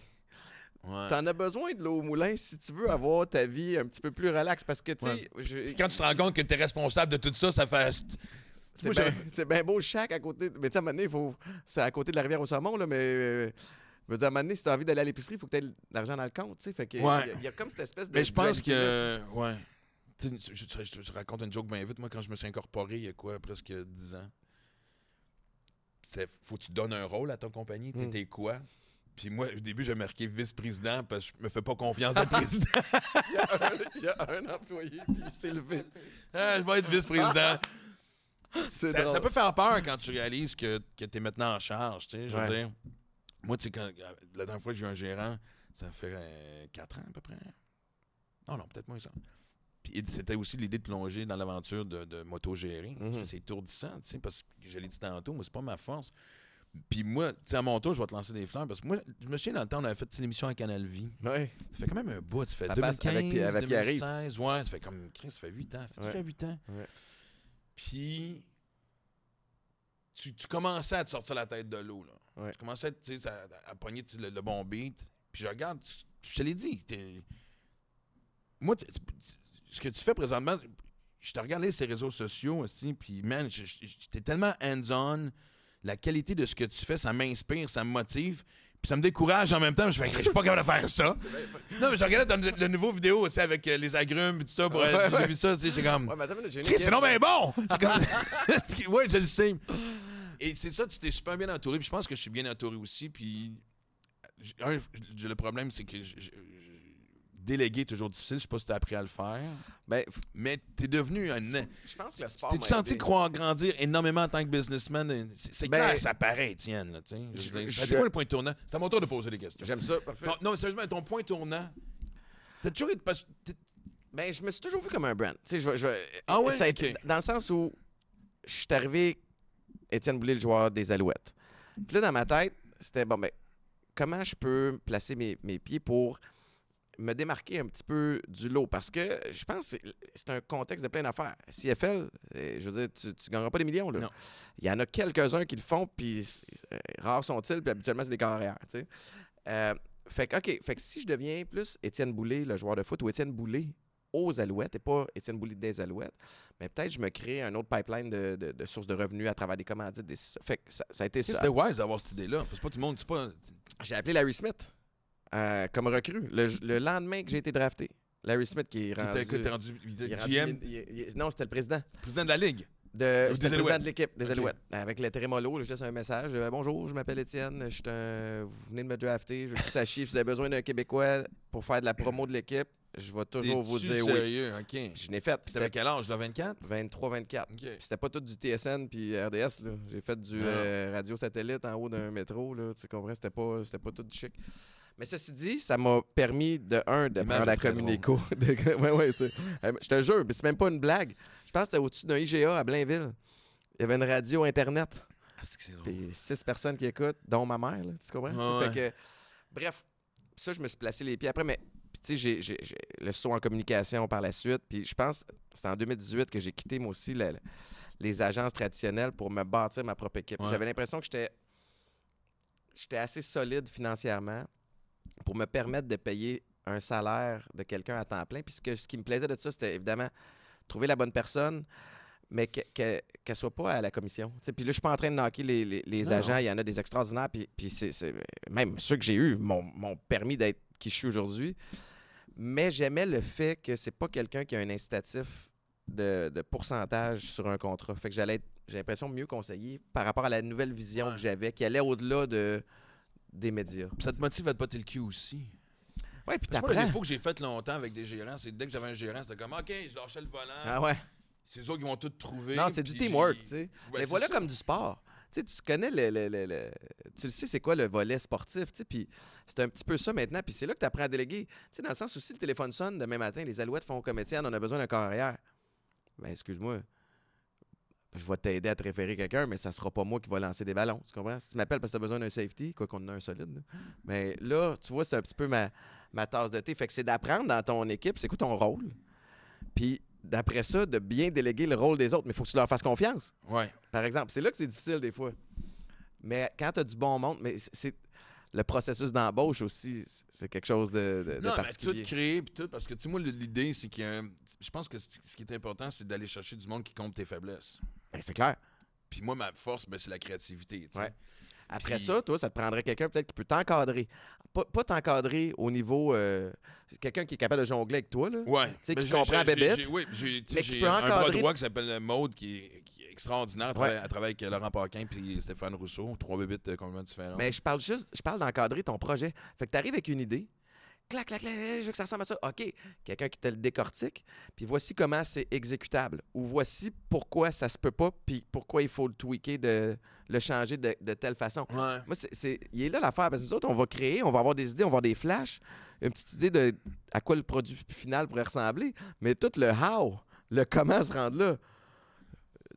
Ouais. Tu en as besoin de l'eau au moulin si tu veux avoir ta vie un petit peu plus relax. Parce que, tu sais, je- quand tu te rends compte que tu es responsable de tout ça, ça fait. C'est bien bien beau le chac à côté. Mais tu sais, à un moment donné, il faut. C'est à côté de la rivière au saumon, là, mais. euh, je veux dire, à un moment donné, si tu as envie d'aller à l'épicerie, il faut que tu aies de l'argent dans le compte, tu sais. Fait que. il y a- Ouais. il y, a comme cette espèce de. Mais je pense que. Ouais. Je, je- raconte une joke bien vite. Moi, quand je me suis incorporé, il y a quoi, presque 10 ans, c'était faut que tu donnes un rôle à ton compagnie. Mm. T'étais quoi? Puis moi, au début, j'ai marqué vice-président parce que je me fais pas confiance à président. Il y a un- Il y, a un employé, puis il s'est levé. Ah, je vais être vice-président. Ça, peut faire peur quand tu réalises que, que tu es maintenant en charge. Tu sais, je veux Ouais. dire, moi, tu sais, quand- la dernière fois que j'ai eu un gérant, ça fait 4 ans à peu près. Non, non, peut-être moins ça. Puis, tu sais, je, je- je raconte une joke bien vite. Moi, quand je me suis incorporé, il y a quoi, presque 10 ans, Puis c'était aussi l'idée de plonger dans l'aventure de, de moto-gérer. Mhm. C'est étourdissant, tu sais, parce que je l'ai dit tantôt, moi, c'est pas ma force. Puis moi, tu sais, à mon tour, je vais te lancer des fleurs. Parce que moi, je me souviens dans le temps, on avait fait tu sais, l'émission à Canal Vie. Ouais. Ça fait quand même un bout. Ça fait Ça passe 2015, avec Pi- avec Pierre-Yves. 2016. Ouais, ça fait comme. Chris, ça fait 8 ans. Ça fait Ouais. déjà 8 ans. Ouais. Puis. Tu, tu commençais à te sortir la tête de l'eau. là. Ouais. Tu commençais à, à pogner le, le bon beat. Puis je regarde, tu- je te l'ai dit. t'es- Moi, ce que tu fais présentement, je te regardais sur les réseaux sociaux, aussi, puis man, t'es tellement hands-on. La qualité de ce que tu fais, ça m'inspire, ça me motive. Puis ça me décourage en même temps. Je fais, je suis pas capable de faire ça. Non, mais je regardais le, nouveau vidéo aussi avec euh, les agrumes et tout ça. Pour, Ouais, euh. J'ai vu ça, tu sais, j'ai comme. Ouais, mais attends, j'ai une Chris, c'est équipe. non bien bon! J'ai comme- ouais, je le sais. Et c'est ça, tu t'es super bien entouré. Puis je pense que je suis bien entouré aussi. Puis un, le problème, c'est que déléguer est toujours difficile. Je sais pas si tu as appris à le faire. Ben, Mais tu es devenu un. je pense que le sport. T'es-tu m'a senti croire grandir énormément en tant que businessman? C'est Ben- clair, ça paraît, Étienne. tu C'est quoi le point tournant? C'est à mon tour de poser des questions. J'aime ça, parfait. Ton- non, mais sérieusement, ton point tournant, t'as toujours été. parce- t'es- Ben, je me suis toujours vu comme un brand. Tu sais, je, je, Ah ouais? ça. Dans le sens où je suis arrivé, Étienne Boulay, le joueur des Alouettes. Puis là, dans ma tête, c'était bon, ben, comment je peux placer mes, mes pieds pour me démarquer un petit peu du lot? Parce que je pense que c'est- c'est un contexte de plein d'affaires. CFL, euh, je veux dire, tu ne gagneras pas des millions. Là. Non. Il y en a quelques-uns qui le font, puis c'est- euh, rares sont-ils, puis habituellement, c'est des carrières. tu sais. Euh, fait que, OK, fait que si je deviens plus Étienne Boulay, le joueur de foot, ou Étienne Boulay aux Alouettes et pas Étienne Boulay des Alouettes, mais peut-être je me crée un autre pipeline de, de, de sources de revenus à travers des commandites. Des, fait que ça, ça a été ça. C'était wise d'avoir cette idée-là. Que pas tout le monde, c'est pas. J'ai appelé Larry Smith euh, comme recrue le, le lendemain que j'ai été drafté. Larry Smith qui est rendu... qui était rendu, il était il est rendu- GM, il- il- il- non, c'était le président. président de la Ligue? De, c'était le président de l'équipe des. Alouettes. Avec le trémolo, je laisse un message. Euh, Bonjour, je m'appelle Étienne. Je suis un... Vous venez de me drafter. Je veux que chie. Si vous avez besoin d'un Québécois pour faire de la promo de l'équipe, je vais toujours vous dire oui. sérieux? OK. Puis Je l'ai fait. Puis C'était quel âge, là, 24? 23-24. OK. Puis c'était pas tout du TSN puis RDS. là. J'ai fait du euh, radio satellite en haut d'un métro. Là. Tu comprends? C'était pas, c'était pas tout du chic. Mais ceci dit, ça m'a permis de, un, de prendre la communico. De- ouais, ouais, tu sais. Je te jure, mais c'est même pas une blague. Je pense que c'était au-dessus d'un IGA à Blainville. Il y avait une radio Internet. Ah. Puis six personnes qui écoutent, dont ma mère, là, tu comprends? Ouais, Fait que, bref, ça, je me suis placé les pieds après, mais tu sais, j'ai- le saut en communication par la suite. Puis je pense que c'est en 2018 que j'ai quitté, moi aussi, le- les agences traditionnelles pour me bâtir ma propre équipe. Ouais. J'avais l'impression que j'étais j'étais assez solide financièrement pour me permettre de payer un salaire de quelqu'un à temps plein. Puis ce, que- ce qui me plaisait de ça, c'était évidemment trouver la bonne personne, mais que- que- qu'elle soit pas à la commission. Puis là, je suis pas en train de knocker les, les- les Non, agents. non. Il y en a des extraordinaires. Puis, puis même ceux que j'ai eus m'ont permis d'être qui je suis aujourd'hui. Mais j'aimais le fait que c'est pas quelqu'un qui a un incitatif de, de pourcentage sur un contrat. Fait que j'allais être, j'ai l'impression, mieux conseillé par rapport à la nouvelle vision Ouais. que j'avais, qui allait au-delà de, des médias. Puis ça te motive à te botter le cul aussi. Ouais, puis que moi, le t'apprends. défaut que j'ai fait longtemps avec des gérants, c'est que dès que j'avais un gérant, c'était comme, OK, je lâchais le volant. Ah ouais. C'est eux qui vont tout trouver. Non, c'est du teamwork, tu sais. Ouais, Mais voilà ça. comme du sport. Tu sais, tu connais le, le- le- le- Tu le sais, c'est quoi le volet sportif, tu sais. Puis c'est un petit peu ça maintenant. Puis c'est là que tu apprends à déléguer. Tu sais, dans le sens où si le téléphone sonne demain matin, les alouettes font comme Étienne, on a besoin d'un corps arrière. Ben, excuse-moi. Je vais t'aider à te référer quelqu'un, mais ça sera pas moi qui va lancer des ballons. Tu comprends? Si tu m'appelles parce que tu as besoin d'un safety, quoi qu'on en a un solide. là. Mais là, tu vois, c'est un petit peu ma, ma tasse de thé. Fait que c'est d'apprendre dans ton équipe, c'est quoi ton rôle? Puis d'après ça, de bien déléguer le rôle des autres. Mais il faut que tu leur fasses confiance Ouais. par exemple. C'est là que c'est difficile des fois. Mais quand tu as du bon monde, mais c'est- le processus d'embauche aussi, c'est- quelque chose de, de- de Non, mais tout particulier. créer, puis tout, parce que, tu sais, moi, l'idée, c'est qu'il y a un- Je pense que ce qui est important, c'est d'aller chercher du monde qui compte tes faiblesses. Ben, c'est clair. Puis moi, ma force, ben, c'est la créativité. tu sais. Ouais. Après Puis- ça, toi, ça te prendrait quelqu'un peut-être qui peut t'encadrer. Pas, pas t'encadrer au niveau. euh, quelqu'un qui est capable de jongler avec toi. Là. Ouais. sais, qui j'ai- comprend j'ai- Bébête, j'ai- Oui, j'ai tu sais, mais qui j'ai peut un bras encadrer- droit qui s'appelle Maude, qui est, qui est extraordinaire. à travailler avec Laurent Paquin puis Stéphane Rousseau. Trois bébites euh, complètement différents. Mais je parle juste, je parle d'encadrer ton projet. Fait que tu arrives avec une idée. Clac, clac, clac, je veux que ça ressemble à ça. OK, quelqu'un qui te le décortique, puis voici comment c'est exécutable. Ou voici pourquoi ça se peut pas, puis pourquoi il faut le tweaker, de le changer de, de telle façon. Ouais. Moi, c'est, il est là l'affaire, parce que nous autres, on va créer, on va avoir des idées, on va avoir des flashs, une petite idée de à quoi le produit final pourrait ressembler, mais tout le how, le comment se rendre là,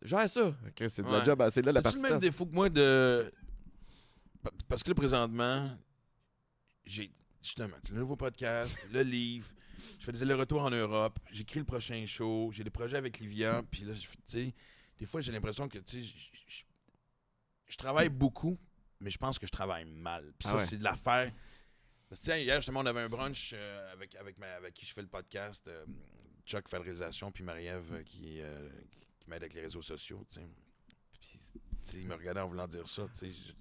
gère ça. Ok, c'est de la job, c'est là la partie le même défaut que moi de. Pa- Parce que là, présentement, j'ai justement le nouveau podcast, le livre, je fais des allers-retours en Europe, j'écris le prochain show, j'ai des projets avec Livia, puis là, tu sais, des fois, j'ai l'impression que, tu sais, je- travaille beaucoup, mais je pense que je travaille mal. Puis Ah ça, ouais. c'est de l'affaire. Parce que, tiens, hier, justement, on avait un brunch euh, avec, avec, ma- avec qui je fais le podcast, euh, Chuck fait la réalisation, puis Marie-Ève euh, qui, qui m'aide avec les réseaux sociaux, tu sais. Puis, tu sais, il me regardait en voulant dire ça, tu sais. je-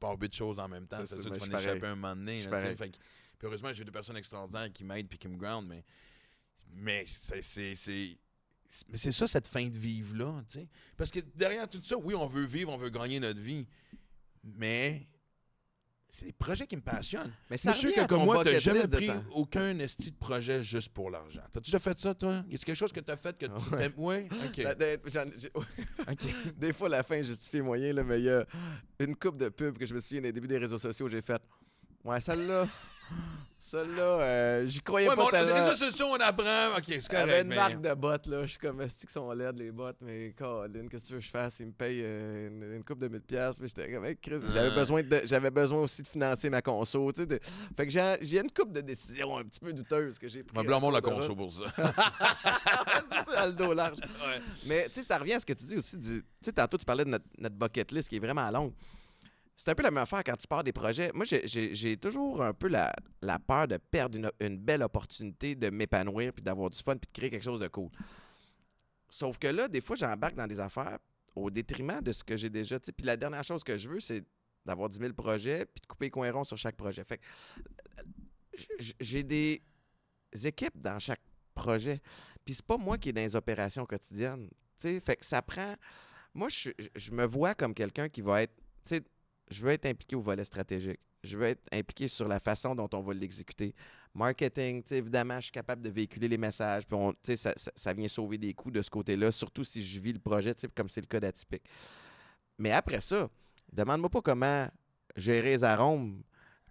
pars huit choses en même temps, c'est sûr que tu vas en échapper un moment donné. Là. Fait que- puis heureusement, j'ai deux personnes extraordinaires qui m'aident puis qui me ground, mais, mais c'est, mais c'est ça, cette fin de vivre-là, tu sais. Parce que derrière tout ça, oui, on veut vivre, on veut gagner notre vie, mais c'est les projets qui me passionnent. Mais Je ça suis sûr que comme moi, t'as jamais pris temps. aucun esti de projet juste pour l'argent. T'as déjà fait ça, toi? Y a quelque chose que t'as fait que tu t'aimes? Oui? OK. J'ai- OK. Des fois, la fin justifie là, mais il y a une coupe de pubs que je me souviens des débuts des réseaux sociaux, j'ai fait. Ouais, celle-là. Celle-là, euh, j'y croyais Ouais, mais pas on, tellement. les réseaux sociaux, on apprend. OK, c'est avait une mais- marque de bottes, là. Je suis comme, est-ce qu'ils sont laides, les bottes? Mais, Colin, qu'est-ce que tu veux que je fasse? Ils me payent euh, une, une coupe de 1000$. piastres, Mais j'étais comme, Hey, Chris, j'avais Ouais. besoin, de, j'avais besoin aussi de financer ma conso. Tu sais, de- Fait que j'ai, j'ai une coupe de décisions un petit peu douteuses que j'ai prises. On va blâmer la conso pour ça. c'est ça, le dos large. Mais tu sais, ça revient à ce que tu dis aussi. Tu sais, tantôt, tu parlais de notre, notre bucket list qui est vraiment longue. C'est un peu la même affaire quand tu pars des projets. Moi, j'ai- toujours un peu la, la peur de perdre une, belle opportunité de m'épanouir, puis d'avoir du fun, puis de créer quelque chose de cool. Sauf que là, des fois, j'embarque dans des affaires au détriment de ce que j'ai déjà. Puis la dernière chose que je veux, c'est d'avoir 10 000 projets, puis de couper les coins ronds sur chaque projet. Fait j'ai des équipes dans chaque projet. Puis c'est pas moi qui est dans les opérations quotidiennes. Tu sais, fait que ça prend. Moi, je, je- me vois comme quelqu'un qui va être. Je veux être impliqué au volet stratégique. Je veux être impliqué sur la façon dont on va l'exécuter. Marketing, évidemment, je suis capable de véhiculer les messages. Puis on- ça, ça- ça vient sauver des coûts de ce côté-là, surtout si je vis le projet, comme c'est le cas d'Atypique. Mais après ça, demande-moi pas comment gérer les arômes,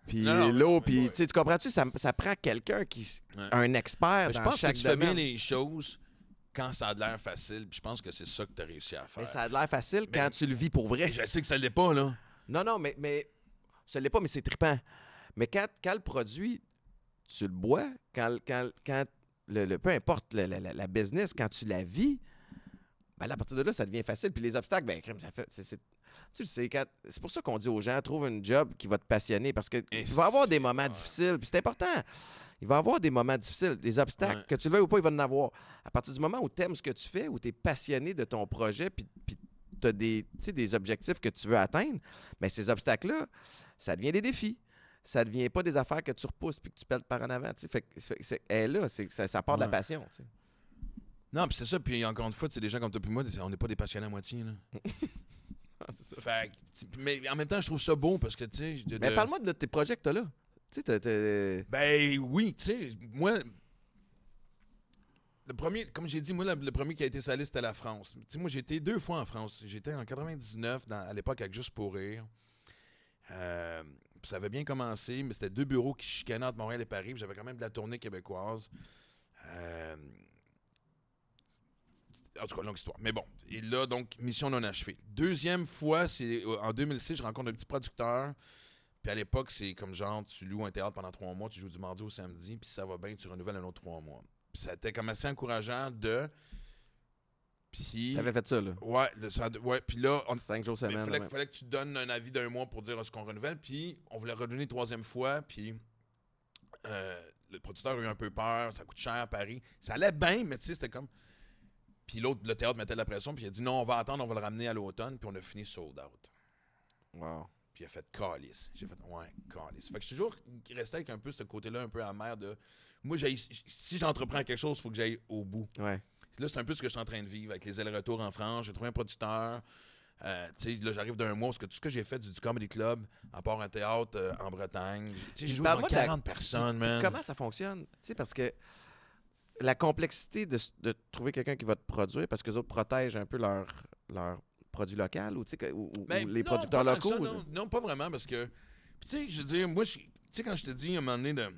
puis l'eau, puis tu comprends-tu? Ça, ça prend quelqu'un qui, Ouais. un expert dans pense que chaque tu fais bien les choses quand ça a l'air facile. Puis je pense que c'est ça que tu as réussi à faire. Mais ça a l'air facile Mais- quand tu le vis pour vrai. Je sais que ça l'est pas, là. Non, non, mais, mais ça l'est pas, mais c'est trippant. Mais quand, quand le produit, tu le bois, quand, quand, quand le, le- peu importe le- la, la- business, quand tu la vis, ben là, à partir de là, ça devient facile. Puis les obstacles, ben, ça fait. tu le sais, quand- c'est pour ça qu'on dit aux gens, trouve un job qui va te passionner parce que Et tu vas avoir des moments ouais. difficiles. Puis c'est important. Il va y avoir des moments difficiles, des obstacles. Ouais. Que tu le veuilles ou pas, il va en avoir. À partir du moment où tu aimes ce que tu fais, où tu es passionné de ton projet, puis, puis tu as des, des objectifs que tu veux atteindre, mais ces obstacles-là, ça devient des défis. Ça devient pas des affaires que tu repousses puis que tu pètes par en avant. tu sais. Fait elle là, ça, ça part de la passion. Non, puis c'est ça. Puis encore une fois, c'est des gens comme toi puis moi, on n'est pas des passionnés à moitié, là. Que, tu- mais en même temps, je trouve ça beau parce que, tu sais... de- Mais parle-moi de tes projets que tu as là. Ben oui, tu sais, moi, le premier, comme j'ai dit, moi, le, premier qui a été salé, c'était la France. Tu sais, moi, été deux fois en France. J'étais en 99, dans- à l'époque, avec Juste pour rire. Euh, ça avait bien commencé, mais c'était deux bureaux qui chicanaient entre Montréal et Paris. J'avais quand même de la tournée québécoise. Euh, en tout cas, longue histoire. Mais bon, et là, donc, mission non achevée. Deuxième fois, c'est euh, en 2006, je rencontre un petit producteur. Puis à l'époque, c'est comme genre, tu loues un théâtre pendant trois mois, tu joues du mardi au samedi, puis ça va bien, tu renouvelles un autre trois mois. Ça été comme assez encourageant de. Puis. T'avais fait ça, là. Ouais, le, ça- ouais, puis là, on, Cinq jours semaine. fallait, ouais. fallait que tu donnes un avis d'un mois pour dire est-ce qu'on renouvelle. Puis on voulait redonner une troisième fois. Puis euh, le producteur a eu un peu peur. Ça coûte cher à Paris. Ça allait bien, mais tu sais, c'était comme. Puis l'autre, le théâtre mettait de la pression. Puis il a dit non, on va attendre, on va le ramener à l'automne. Puis on a fini sold out. Wow. Puis il a fait calice. J'ai fait ouais, calice. Fait que je suis toujours resté avec un peu ce côté-là, un peu amer de. Moi, si j'entreprends quelque chose, il faut que j'aille au bout. Ouais. Là, c'est un peu ce que je suis en train de vivre avec les allers-retours en France. J'ai trouvé un producteur. Euh, là, j'arrive d'un mois parce que tout ce que j'ai fait du, du comedy club, à part un théâtre euh, en Bretagne, j'ai joué devant Parle-moi de la- 40 personnes, man. Comment ça fonctionne? Tu sais, parce que la complexité de, trouver quelqu'un qui va te produire, parce que les autres protègent un peu leur, leur produit local ou, Ben, les non, producteurs locaux. ça, ou- non, non, pas vraiment, parce que. Puis, tu sais, je veux dire, moi, tu sais, quand je te dis à un moment donné de.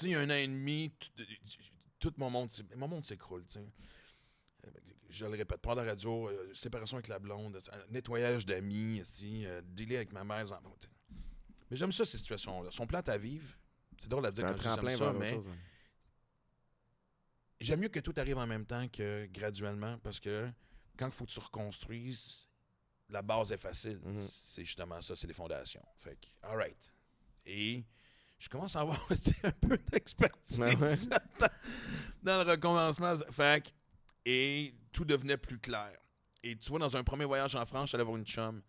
Sais, il y a un an et demi, tout, mon monde, mon monde s'écroule, tu sais. Euh, Je le répète, pas de la radio, euh, séparation avec la blonde, nettoyage d'amis, euh, délai avec ma mère. les enfants, tu sais. Mais j'aime ça, ces situations-là. Sont plates à vivre. C'est drôle à dire quand j'aime ça, mais chose. hein. j'aime mieux que tout arrive en même temps que graduellement parce que quand il faut que tu reconstruises, la base est facile. Mhm. C'est justement ça, c'est les fondations. Fait que, all right. Et je commence à avoir tu sais, un peu d'expertise ouais. dans le recommencement. Fait que- et tout devenait plus clair. Et tu vois, dans un premier voyage en France, j'allais voir une chum,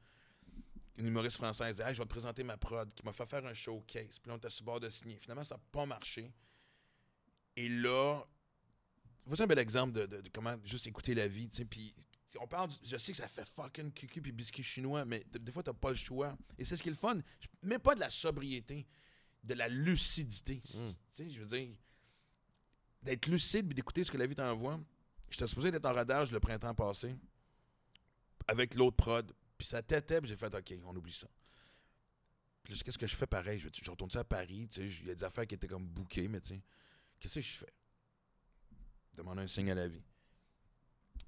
une humoriste française, elle Hey, je vais te présenter ma prod, qui m'a fait faire un showcase. Puis là, on était sur le bord de signer. Finalement, ça n'a pas marché. Et là, voici un bel exemple de, de- de comment juste écouter la vie. Puis on parle, du- je sais que ça fait fucking cucu puis biscuit chinois, mais de- des fois, t'as pas le choix. Et c'est ce qui est le fun. Mais pas de la sobriété, de la lucidité. Mm. Tu sais, je veux dire, d'être lucide puis d'écouter ce que la vie t'envoie. J'étais supposé d'être en radage le printemps passé avec l'autre prod. Puis ça têtait, puis j'ai fait OK, on oublie ça. Puis qu'est-ce que je fais pareil? Je, je retourne à Paris, tu sais, il y a des affaires qui étaient comme bouquées, mais tu sais, qu'est-ce que je fais? Demander un signe à la vie.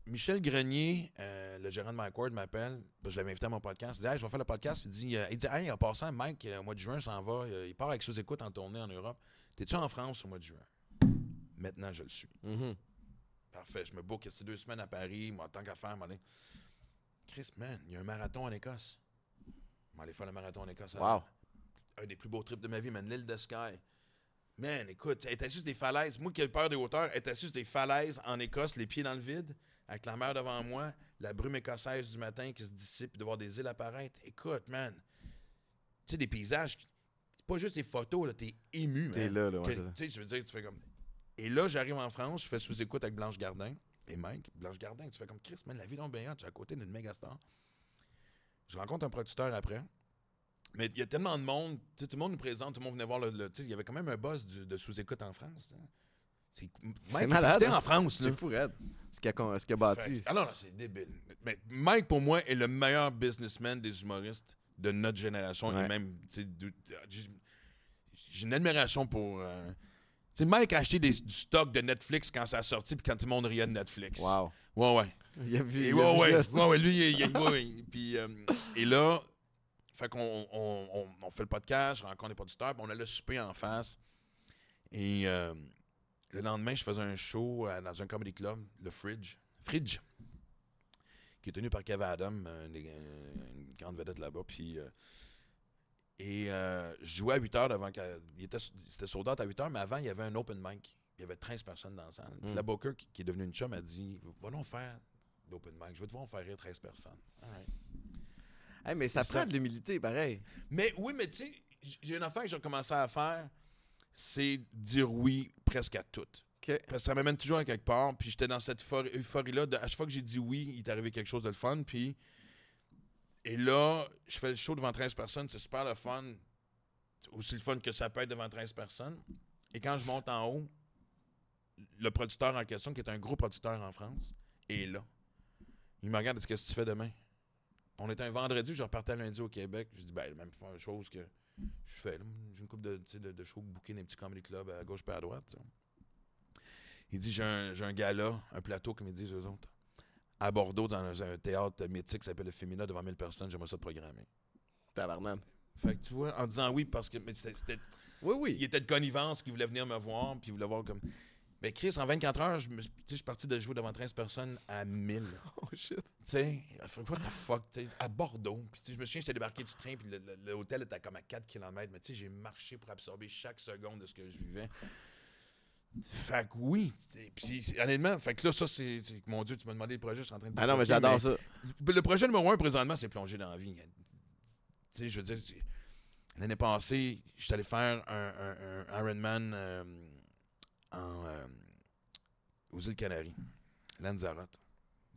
Michel Grenier, euh, le gérant de Mike Ward, m'appelle. Je l'avais invité à mon podcast. Il dit Hey, je vais faire le podcast. Il dit, euh, il dit Hey, en passant, Mike, euh, au mois de juin, s'en va. euh, il part avec sous-écoute en tournée en Europe. T'es-tu en France au mois de juin? Maintenant, je le suis. Mhm. Parfait. Je me book ces deux semaines à Paris. Moi, tant qu'à faire, m'aller. Chris, man, il y a un marathon en Écosse. Je vais aller faire le marathon en Écosse. Wow. Un des plus beaux trips de ma vie, man. L'île de Skye. Man, écoute, elle était sur des falaises. Moi qui ai peur des hauteurs, elle était sur des falaises en Écosse, les pieds dans le vide, avec la mer devant moi, la brume écossaise du matin qui se dissipe, de voir des îles apparaître. Écoute, man. Tu sais, des paysages. C'est pas juste des photos, là. T'es ému, man. T'es là, là. ouais. Tu sais, je veux dire, tu fais comme. Et là, j'arrive en France, je fais sous-écoute avec Blanche Gardin et Mike. Blanche Gardin, tu fais comme Chris, man, la vie hot, tu es à côté d'une méga star. Je rencontre un producteur après. Mais il y a tellement de monde, tu sais, tout le monde nous présente, tout le monde venait voir le. le- tu sais, il y avait quand même un boss du- de sous-écoute en France. C'est Mike malade, hein? en France. C'est fou, Red. Ce qu'il a, Fait bâti. que- ah non, non, c'est débile. Mais Mike, pour moi, est le meilleur businessman des humoristes de notre génération. Ouais. Et même, de- j'ai une admiration pour. euh, tu sais, Mike a acheté des- du stock de Netflix quand ça a sorti, puis quand tout le monde riait de Netflix. Wow. Ouais, ouais. Il a vu. Et il a ouais, vu ouais, juste. ouais, ouais, lui, il, il- ouais, ouais. Puis, euh, et là, fait qu'on on, on- on fait le podcast, je rencontre les producteurs, puis on a le souper en face. Et euh, le lendemain, je faisais un show euh, dans un comedy club, le Fridge. Fridge. Qui est tenu par Kevin Adam, une grande vedette là-bas. Puis, euh, et euh, je jouais à 8 heures devant. qu'elle- il était- C'était sold out à 8 heures, mais avant, il y avait un open mic. Il y avait 13 personnes dans la salle. Puis Mm. la Booker, qui, est devenue une chum, a dit Va donc faire l'open mic. Je veux te voir faire rire 13 personnes. Right. Hey, mais ça C'est prend ça. de l'humilité, pareil. Mais oui, mais tu sais, j'ai une affaire que j'ai commencé à faire, c'est dire oui presque à tout. Parce que ça m'amène toujours à quelque part. Puis j'étais dans cette euphorie- euphorie-là. de- À chaque fois que j'ai dit oui, il est arrivé quelque chose de le fun. Puis. Et là, je fais le show devant 13 personnes. C'est super le fun. Aussi le fun que ça peut être devant 13 personnes. Et quand je monte en haut, le producteur en question, qui est un gros producteur en France, est là. Il me regarde, est-ce que tu fais demain? On était un vendredi, je repartais lundi au Québec. Je dis, ben, même chose que je fais. J'ai une couple de, de, de shows bookés dans des petits comedy clubs à gauche et à droite. Il dit j'ai un, j'ai un gala, un plateau, comme ils disent eux autres, à Bordeaux, dans un, un théâtre mythique qui s'appelle le Fémina, devant 1000 personnes. J'aimerais ça de programmer. Tabarnak. Fait que tu vois, en disant oui, parce que mais c'était, c'était- Oui, oui. il était de connivence, qu'il voulait venir me voir, puis il voulait voir comme. Mais Chris, en 24 heures, je, me- tu sais, je suis parti de jouer devant 13 personnes à 1000. Oh shit. Tu sais, what the fuck, tu sais, à Bordeaux. Puis, tu sais, je me souviens, j'étais débarqué du train, puis l'hôtel était comme à 4 km, mais tu sais, j'ai marché pour absorber chaque seconde de ce que je vivais. Fait que oui. Et puis, c'est- honnêtement, fait que là, ça, c'est. Mon Dieu, tu m'as demandé le projet, je suis en train de. Ah non, mais j'adore ça. le projet numéro un, présentement, c'est plonger dans la vie. Tu sais, je veux dire, l'année passée, je suis allé faire un, un- un Ironman euh, en, euh, aux îles Canaries, Lanzarote.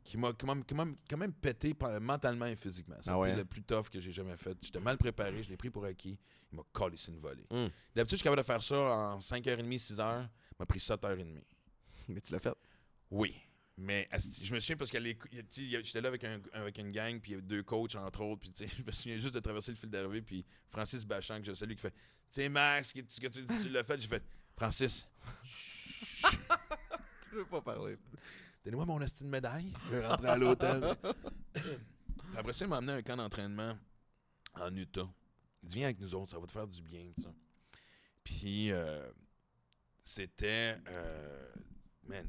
qui m'a quand même, quand même- quand même pété mentalement et physiquement. C'est Ah ouais, hein? le plus tough que j'ai jamais fait. J'étais mal préparé, je l'ai pris pour acquis. Il m'a collé sur une volée. Hum. D'habitude, je suis capable de faire ça en 5h30, 6h. Il m'a pris 7h30. Mais tu l'as fait? Oui. Mais je me souviens parce que j'étais là avec, un, avec une gang, puis il y avait deux coachs, entre autres. Puis je me souviens juste de traverser le fil d'arrivée, puis Francis Bachand, que je salue, qui fait Tu sais, Max, que tu, que tu, tu l'as fait. J'ai fait Francis, Je veux pas parler. donnez-moi mon esti de médaille. Je vais rentrer à l'hôtel. Après ça, il m'a amené à un camp d'entraînement en Utah. Il dit Viens avec nous autres, ça va te faire du bien. tout ça. Puis euh, c'était. euh, man,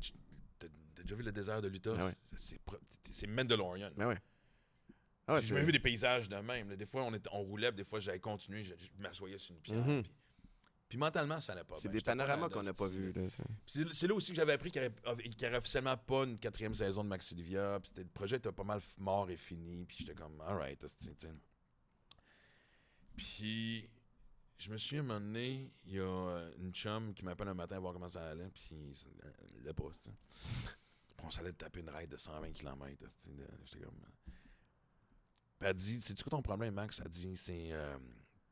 t'as déjà vu le désert de l'Utah? Ah ouais. C'est- Mandalorian. Mais ouais. Ah ouais, J'ai jamais vu des paysages de même. là. Des fois, on, était- on roulait, puis des fois, j'allais continuer, je, je m'assoyais sur une pierre. Mhm. puis, puis mentalement, ça n'allait pas C'est des panoramas qu'on n'a pas vus. C'est là aussi que j'avais appris qu'il n'y y aurait officiellement pas une quatrième saison de Max Olivia. Puis le projet était pas mal mort et fini. Puis j'étais comme, alright. Puis je me suis donné, il y a euh, une chum qui m'appelle un matin voir comment ça allait. Puis sais. Puis on s'allait taper une ride de 120 km. J'étais comme. euh. Puis elle dit, c'est-tu quoi ton problème, Max? Elle dit, c'est. euh,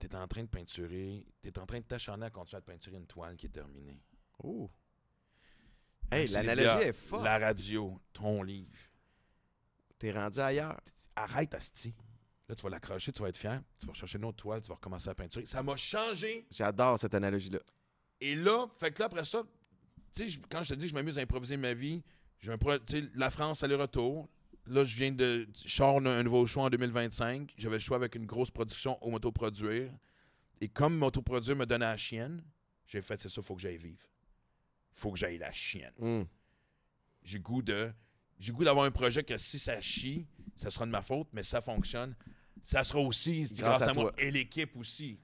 T'es en train de peinturer, t'es en train de t'acharner à continuer à te peinturer une toile qui est terminée. Oh. Hey, l'analogie est forte. La radio, ton livre. T'es rendu ailleurs. Arrête, Asti. Là, tu vas l'accrocher, tu vas être fier. Tu vas chercher une autre toile, tu vas recommencer à peinturer. Ça m'a changé. J'adore cette analogie-là. Et là, fait que là, après ça, tu sais, quand je te dis que je m'amuse à improviser ma vie, j'ai un tu la France, aller-retour. Là, je viens de. Je sors un, nouveau show en 2025. J'avais le choix avec une grosse production au motoproduire. Et comme motoproduire me donnait la chienne, j'ai fait, c'est ça, faut que j'aille vivre. Faut que j'aille la chienne. Hum. j'ai goût de j'ai goût d'avoir un projet que si ça chie, ça sera de ma faute, mais ça fonctionne, ça sera aussi Grâce grâce, à à, moi et l'équipe aussi.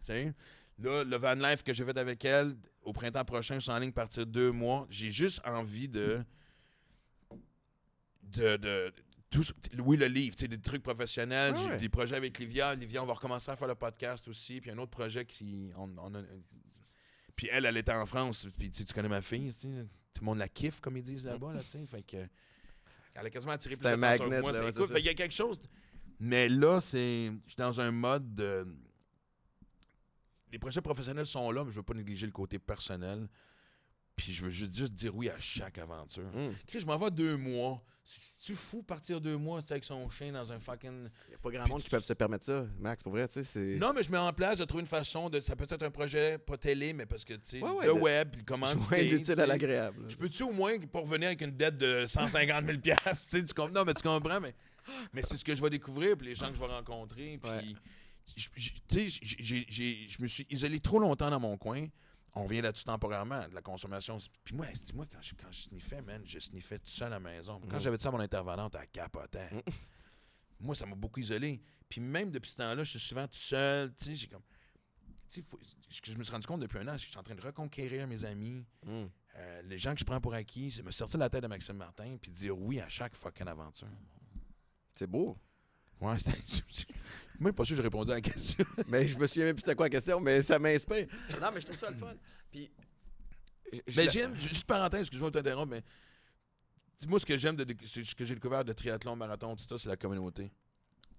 Là, le van life que j'ai fait avec elle, au printemps prochain, je suis en ligne partir deux mois. J'ai juste envie de. de. de tout, oui, le livre, tu sais, des trucs professionnels, Ah ouais. des projets avec Livia. Livia, on va recommencer à faire le podcast aussi. Puis un autre projet qui. On, on a- puis elle, elle était en France. Puis tu sais, tu connais ma fille, tout le monde la kiffe, comme ils disent là-bas. Là, tu sais. fait que, elle a quasiment attiré plus un d'attention magnet, que moi. là, ouais, fait qu'il y a quelque chose. Mais là, c'est. Je suis dans un mode de. Les projets professionnels sont là, mais je veux pas négliger le côté personnel. Puis je veux juste, juste dire oui à chaque aventure. Chris, je m'en vais deux mois. Tu fou partir deux mois tu avec son chien dans un fucking. Y a pas grand monde qui peut se permettre ça, Max. Pour vrai, tu sais, c'est. Non, mais je mets en place de trouver une façon de. Ça peut être un projet, pas télé, mais parce que, tu sais, Ouais, ouais, le de- web, comment. Joindre l'utile à l'agréable. Je peux-tu au moins pas revenir avec une dette de 150 000 piastres, tu sais, tu comprends? Non, mais tu comprends, mais, mais c'est ce que je vais découvrir, puis les gens que je vais rencontrer, puis... Ouais. Tu sais, je me suis isolé trop longtemps dans mon coin. On revient là-dessus temporairement, de la consommation. Puis moi, dis-moi, quand je, quand je sniffais, man, je sniffais tout seul à la maison. Quand Mm. j'avais dit ça à mon intervenante, elle capotait. Moi, ça m'a beaucoup isolé. Puis même depuis ce temps-là, je suis souvent tout seul. Tu sais, j'ai comme... Tu sais, faut- ce que je me suis rendu compte depuis un an, c'est que je suis en train de reconquérir mes amis. Hum. Euh, les gens que je prends pour acquis, c'est me sortir la tête de Maxime Martin puis dire oui à chaque fucking aventure. C'est beau. Ouais, Moi, pas sûr que j'ai répondu à la question. Mais je me souviens même plus c'était quoi la question, mais ça m'inspire. Non, mais je trouve ça le fun. Puis. Mais j'aime, juste parenthèse, excuse-moi de t'interrompre, mais dis-moi ce que j'aime, de, ce que j'ai découvert de triathlon, marathon, tout ça, c'est la communauté.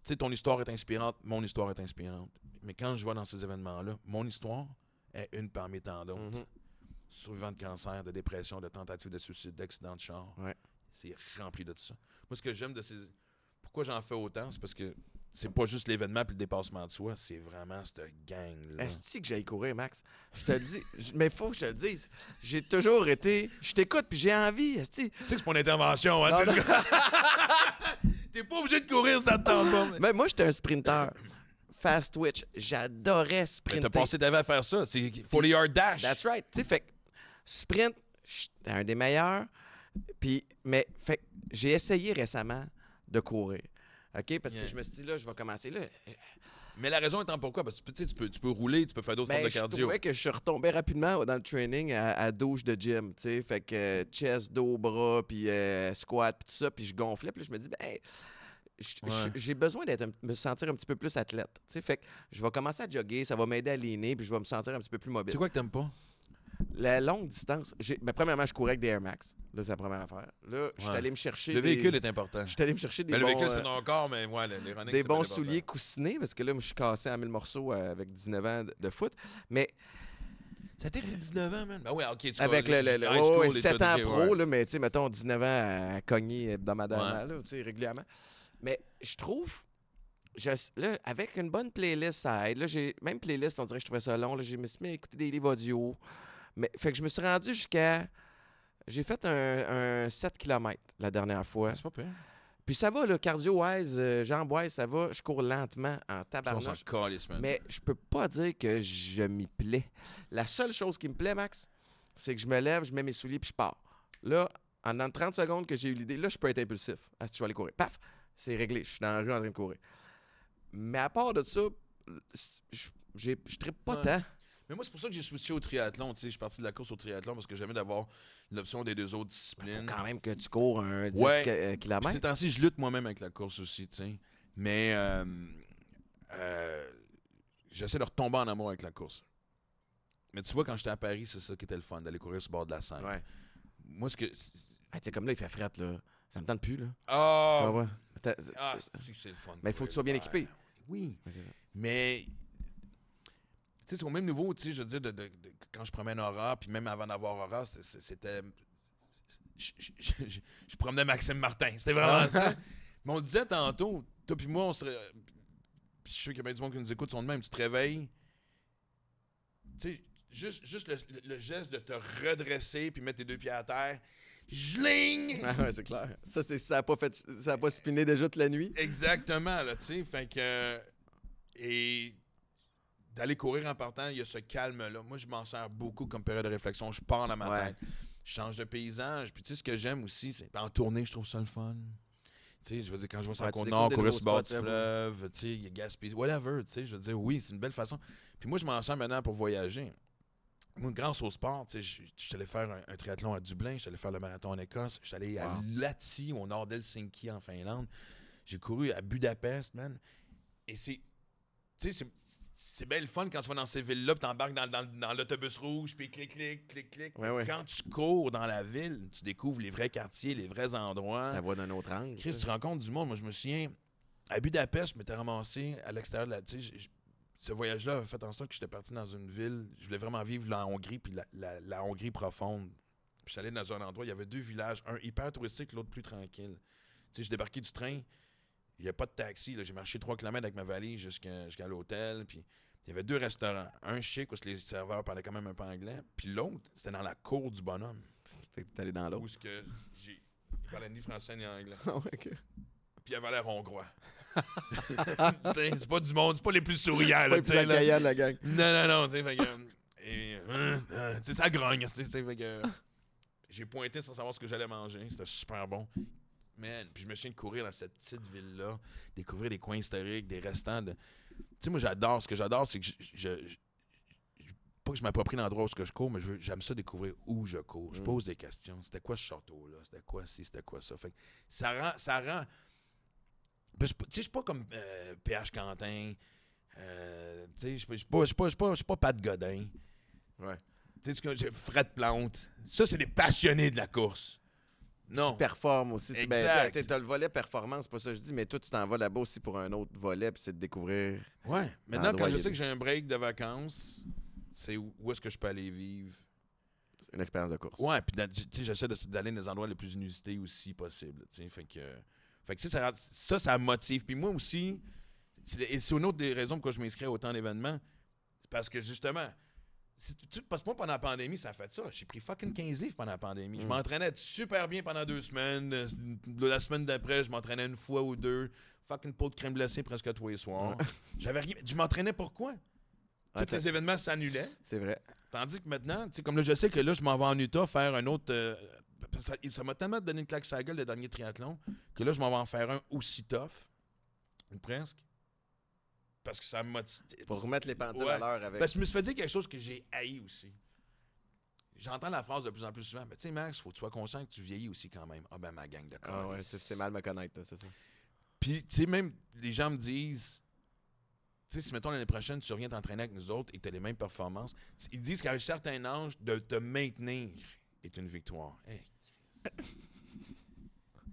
Tu sais, ton histoire est inspirante, mon histoire est inspirante. Mais quand je vais dans ces événements-là, mon histoire est une parmi tant d'autres. Mhm. Survivant de cancer, de dépression, de tentative de suicide, d'accident de char. Ouais. C'est rempli de tout ça. Moi, ce que j'aime de ces. Pourquoi j'en fais autant, c'est parce que c'est pas juste l'événement puis le dépassement de soi, c'est vraiment cette gang-là. Est-ce que j'aille courir, Max? Je te le dis. Mais faut que je te le dise. J'ai toujours été. Je t'écoute, puis j'ai envie. Esti. Tu sais que c'est pas une intervention, hein? T'es pas obligé de courir, ça te tente pas. mais- Mais moi, j'étais un sprinter. Fast twitch. J'adorais sprinter. T'as passé ta vie à faire ça. C'est 40 yard dash. That's right. Tu sais, fait que sprint, j'étais un des meilleurs. Puis, mais, fait j'ai essayé récemment de courir. OK? Parce Yeah. que je me suis dit, là, je vais commencer là. Mais la raison étant pourquoi? Parce que tu peux, tu peux, tu peux rouler, tu peux faire d'autres Ben, formes de je cardio. trouvais que je suis retombé rapidement dans le training à, à douche de gym, tu sais. Fait que euh, chest, dos, bras, puis euh, squat, puis tout ça, puis je gonflais. Puis je me dis, ben, Ouais. j'ai besoin d'être me sentir un petit peu plus athlète, tu sais. Fait que je vais commencer à jogger, ça va m'aider à leaner, puis je vais me sentir un petit peu plus mobile. C'est quoi que t'aimes pas? La longue distance, ben, premièrement, je courais avec des Air Max. Là, c'est la première affaire. Là, je suis Ouais. allé me chercher. Le des- véhicule est important. Je suis allé me chercher des le bons, véhicule, euh, c'est mais ouais, les des bons souliers important. coussinés parce que là, je suis cassé en mille morceaux euh, avec 19 ans de- foot. Mais Ça t'a été 19 ans, man? Ben ouais, ok. tu avec le, vois, le, le- ouais, school, ouais, les 7 tout, ans pro, ouais. là, mais tu sais, mettons 19 ans à cogner hebdomadairement, là, tu sais, régulièrement. Mais je trouve, je- là, avec une bonne playlist, ça aide. Là, j'ai, même playlist, on dirait que je trouvais ça long. Là, j'ai mis à écouter des livres audio. Mais, fait que je me suis rendu jusqu'à. J'ai fait un, un 7 km la dernière fois. C'est pas pire. Puis ça va, le cardio-wise, euh, jambes-wise, ça va. Je cours lentement en tabarnouche. Mais je peux pas dire que je m'y plais. La seule chose qui me plaît, Max, c'est que je me lève, je mets mes souliers puis je pars. Là, en dans 30 secondes que j'ai eu l'idée, là, je peux être impulsif. Ah, si je vais aller courir. Paf! C'est réglé. Je suis dans la rue en train de courir. Mais à part de ça, je je trippe pas Ouais. tant. Mais moi, c'est pour ça que j'ai switché au triathlon. Tu sais, je suis parti de la course au triathlon parce que j'aimais d'avoir l'option des deux autres Faut disciplines. quand même que tu cours un 10 Ouais. euh, kilomètres. ces temps-ci, je lutte moi-même avec la course aussi. Mais euh, euh, j'essaie de retomber en amour avec la course. Mais tu vois, quand j'étais à Paris, c'est ça qui était le fun, d'aller courir sur le bord de la Seine. Ouais. Moi, ce que. tu sais, comme là, il fait fret, là. Ça me tente plus, là. Ah! Attends, Ah, c'est c'est le fun. Mais il faut que tu sois bien Ouais. équipé. Oui. Ouais. Mais, sais, c'est au même niveau, tu sais, je veux dire, de, de- de- quand je promène Aura, puis même avant d'avoir Aura, c'était. Je, je- je- je- je promenais Maxime Martin. C'était vraiment Ah. ça. Mais on disait tantôt, toi puis moi, on serait. Puis je suis sûr qu'il y a bien du monde qui nous écoute sont de même. Tu te réveilles. Tu sais, juste, juste le, le- le geste de te redresser puis mettre tes deux pieds à terre. Jling! Ah ouais, c'est clair. Ça, c'est, ça a pas fait, ça a pas spiné déjà toute la nuit. Exactement, là, tu sais. Fait que. Et d'aller courir en partant, il y a ce calme-là. Moi, je m'en sers beaucoup comme période de réflexion. Je pars dans ma Ouais. tête. Je change de paysage. Puis, tu sais, ce que j'aime aussi, c'est. En tournée, je trouve ça le fun. Tu sais, je veux dire, quand je vais sur Ouais, découvres nord, courir sur le bord du fleuve, tu sais, il y a Gaspésie, whatever, tu sais, je veux dire, oui, c'est une belle façon. Puis moi, je m'en sers maintenant pour voyager. Moi, grâce au sport, tu sais, je je suis allé faire un, un triathlon à Dublin, je suis allé faire le marathon en Écosse, je suis allé à Wow. Lahti, au nord d'Helsinki, en Finlande. J'ai couru à Budapest, man. Et c'est. Tu sais, c'est. Bien le fun quand tu vas dans ces villes-là, puis t'embarques dans, dans, dans l'autobus rouge, puis clic, clic, clic, clic. Ouais, ouais. Quand tu cours dans la ville, tu découvres les vrais quartiers, les vrais endroits. Ta voix d'un autre angle. Chris, ça. tu rencontres du monde. Moi, je me souviens, à Budapest, je m'étais ramassé à l'extérieur de la. Tu sais, ce voyage-là a fait en sorte que j'étais parti dans une ville. Je voulais vraiment vivre la Hongrie, puis la, la- la Hongrie profonde. Puis je allé dans un endroit, il y avait deux villages, un hyper touristique, l'autre plus tranquille. Tu sais, j'ai débarqué du train, il n'y a pas de taxi. là. J'ai marché 3 km avec ma valise jusqu'à l'hôtel. Puis il y avait deux restaurants. Un chic où les serveurs parlaient quand même un peu anglais. Puis l'autre, c'était dans la cour du bonhomme. Fait que t'es allé dans Où l'autre. ce que j'ai. Il parlait ni français ni anglais. Ah ouais, ok. Puis il avait l'air hongrois. C'est pas du monde, c'est pas les plus souriants. Pas Là, le tu plus sais, là. accueillant de la gang. Non, non, non, tu sais, fait que. euh, et, euh, euh, tu sais, ça grogne, fait que. J'ai pointé sans savoir ce que j'allais manger, c'était super bon. Man, puis je me souviens de courir dans cette petite ville-là, découvrir des coins historiques, des restants de. Tu sais, moi, j'adore. Ce que j'adore, c'est que je. je- je- pas que je m'approprie l'endroit où ce que je cours, mais j'aime ça découvrir où je cours. Je Mm. pose des questions. C'était quoi ce château-là? C'était quoi ci? C'était quoi ça? Fait que ça rend. Ça rend je- tu sais, je suis pas comme euh, PH Quentin. Euh, tu sais, je suis pas- je suis pas, pas, pas, Pat Godin. Ouais. Tu sais, Fred Plante. Ça, c'est des passionnés de la course. Non. Qui performe aussi. tu sais, ben, Exact. t'as- t'as le volet performance, c'est pas ça que je dis, mais toi, tu t'en vas là-bas aussi pour un autre volet, puis c'est de découvrir. Ouais. Maintenant, quand je sais que j'ai un break de vacances, c'est où, où est-ce que je peux aller vivre? une expérience de course. Ouais, puis tu j'essaie d'aller dans les endroits les plus inusités aussi possible. tu sais, Fait que, fait que tu ça, ça, ça motive. Puis moi aussi, c'est et c'est une autre des raisons pourquoi je m'inscris à autant d'événements. C'est Parce que justement, tu- parce que moi, pendant la pandémie, ça a fait ça. J'ai pris fucking 15 livres pendant la pandémie. Je Mm. m'entraînais super bien pendant deux semaines. Euh, La semaine d'après, je m'entraînais une fois ou deux. Fucking pot de crème glacée presque tous les soirs. J'avais rien. Je m'entraînais pourquoi? Tous les événements s'annulaient. C'est vrai. Tandis que maintenant, tu sais, comme là, je sais que là, je m'en vais en Utah faire un autre. euh, ça m'a tellement donné une claque sur la gueule le dernier triathlon que là, je m'en vais en faire un aussi tough. Ou presque. Parce que ça motive. Pour remettre les pendules Ouais. à l'heure avec. Parce que je me suis fait dire quelque chose que j'ai haï aussi. J'entends la phrase de plus en plus souvent. Mais tu sais, Max, faut que tu sois conscient que tu vieillis aussi quand même. Ah ben, ma gang de Ah ouais, c'est mal me connaître, c'est ça. Puis, tu sais, même les gens me disent, tu sais, si mettons l'année prochaine, tu reviens t'entraîner avec nous autres et que tu as les mêmes performances, ils disent qu'à un certain âge, de te maintenir est une victoire. Hey.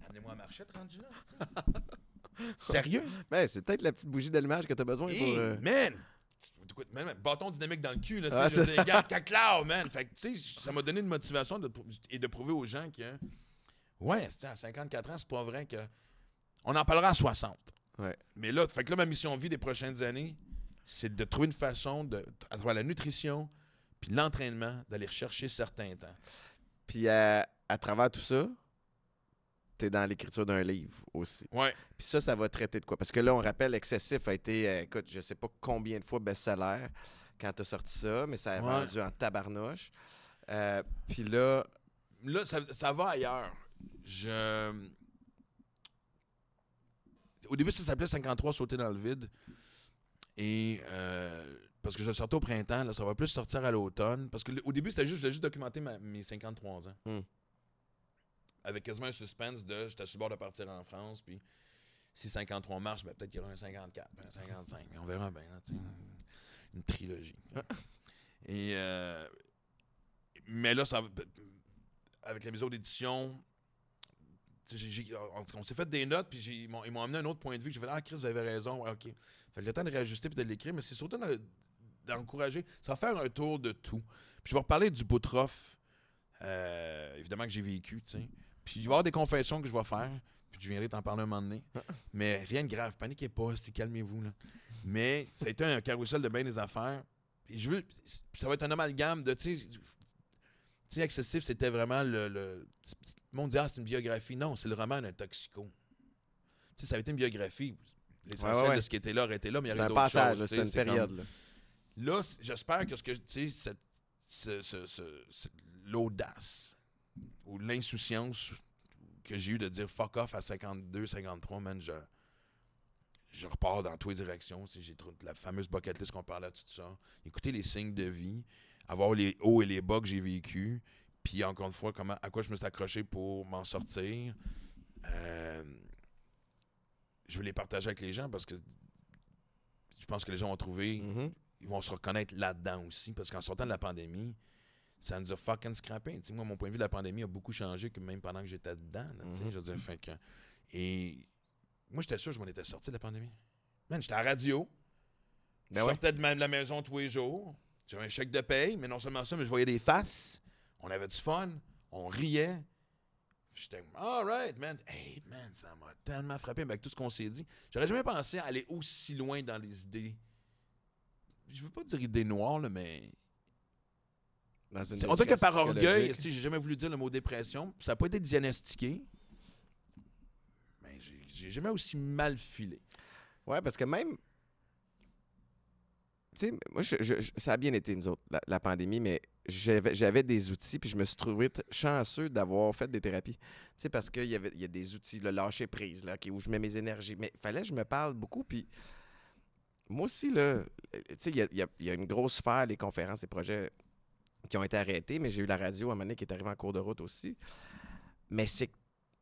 Amenez-moi à marchette rendu là. Sérieux? Ben, c'est peut-être la petite bougie d'allumage que t'as besoin pour. Hey, euh, man! Bâton dynamique dans le cul, là, tu sais, regarde, caclao, man! Fait que, tu sais, ça m'a donné une motivation de, et de prouver aux gens que, ouais, à 54 ans, c'est pas vrai que. On en parlera à 60. Ouais. Mais là, fait que là, ma mission de vie des prochaines années, c'est de trouver une façon, de, à travers la nutrition puis l'entraînement, d'aller rechercher certains temps. Puis à, à travers tout ça, t'es dans l'écriture d'un livre aussi. Ouais. Puis ça, ça va traiter de quoi? Parce que là, on rappelle, Excessif a été, euh, écoute, je sais pas combien de fois best-seller quand t'as sorti ça, mais ça a Ouais. vendu en tabarnouche. Euh, Puis là, Là, ça, ça va ailleurs. Je. Au début, ça s'appelait 53 sauter dans le vide. Et. euh, parce que je sortais au printemps, là, ça va plus sortir à l'automne. Parce que le- au début, c'était juste, je voulais juste documenter ma- mes 53 ans. Hmm. Avec quasiment un suspense de j'étais sur le bord de partir en France, puis si 53 marche, ben, peut-être qu'il y aura un 54, puis un 55. Mais on verra bien, là, sais. Une trilogie. Et. euh, mais là, ça, avec la maison d'édition, on, on s'est fait des notes, puis ils m'ont ils m'ont amené un autre point de vue. J'ai fait Ah, Chris, vous avez raison. Ouais, OK. Fait que le temps de réajuster puis de l'écrire, mais c'est surtout de- d'encourager. Ça va faire un tour de tout. Puis je vais reparler du Boutroff, euh, évidemment, que j'ai vécu, tu sais. Puis il va y avoir des confessions que je vais faire, puis je viendrai t'en parler un moment donné. mais rien de grave, paniquez pas, calmez-vous, là. Mais ça a été un carrousel de bien des affaires. Et je veux. Ça va être un amalgame de, tu sais. Excessif, c'était vraiment le. le monde dit, ah, c'est une biographie. Non, c'est le roman d'un toxico. Tu sais, ça avait été une biographie. L'essentiel Ouais, ouais, ouais. de ce qui était là aurait été là, mais il y avait un d'autres passage, choses, sais, une période. comme- là. J'espère que ce que, tu sais, l'audace ou l'insouciance que j'ai eu de dire fuck off à 52, 53, man, je, je repars dans toutes les directions. J'ai trop- la fameuse bucket list qu'on parlait de tout ça. Écouter les signes de vie, avoir les hauts et les bas que j'ai vécu, puis encore une fois, comment, à quoi je me suis accroché pour m'en sortir. Euh, je veux les partager avec les gens parce que je pense que les gens vont trouver Mhm. ils vont se reconnaître là-dedans aussi. Parce qu'en sortant de la pandémie, ça nous a fucking scrappé. Moi, mon point de vue de la pandémie a beaucoup changé que même pendant que j'étais dedans. là, Mhm. Je veux dire, fait que- Et moi, j'étais sûr que je m'en étais sorti de la pandémie. Man, j'étais à la radio. Ben je ouais. sortais de, ma- de la maison tous les jours. J'avais un chèque de paye, mais non seulement ça, mais je voyais des faces. On avait du fun. On riait. J'étais, all right, man. Hey, man, ça m'a tellement frappé avec tout ce qu'on s'est dit. J'aurais jamais pensé à aller aussi loin dans les idées. Je veux pas dire idées noires, là, mais. Dans une C'est- On dirait que par orgueil, j'ai jamais voulu dire le mot dépression. Ça n'a pas été diagnostiqué. Mais j'ai- jamais aussi mal filé. Ouais, parce que même. Tu sais, moi, je- je- je- ça a bien été, nous autres, la, la pandémie, mais j'avais des outils, puis je me suis trouvé chanceux d'avoir fait des thérapies. Tu sais, parce qu'il y, avait- y a des outils, le lâcher prise, là, où je mets mes énergies. Mais il fallait que je me parle beaucoup, puis moi aussi, là, tu sais, il y a, y a une grosse sphère, les conférences, les projets qui ont été arrêtés, mais j'ai eu la radio à un moment donné qui est arrivée en cours de route aussi. Mais c'est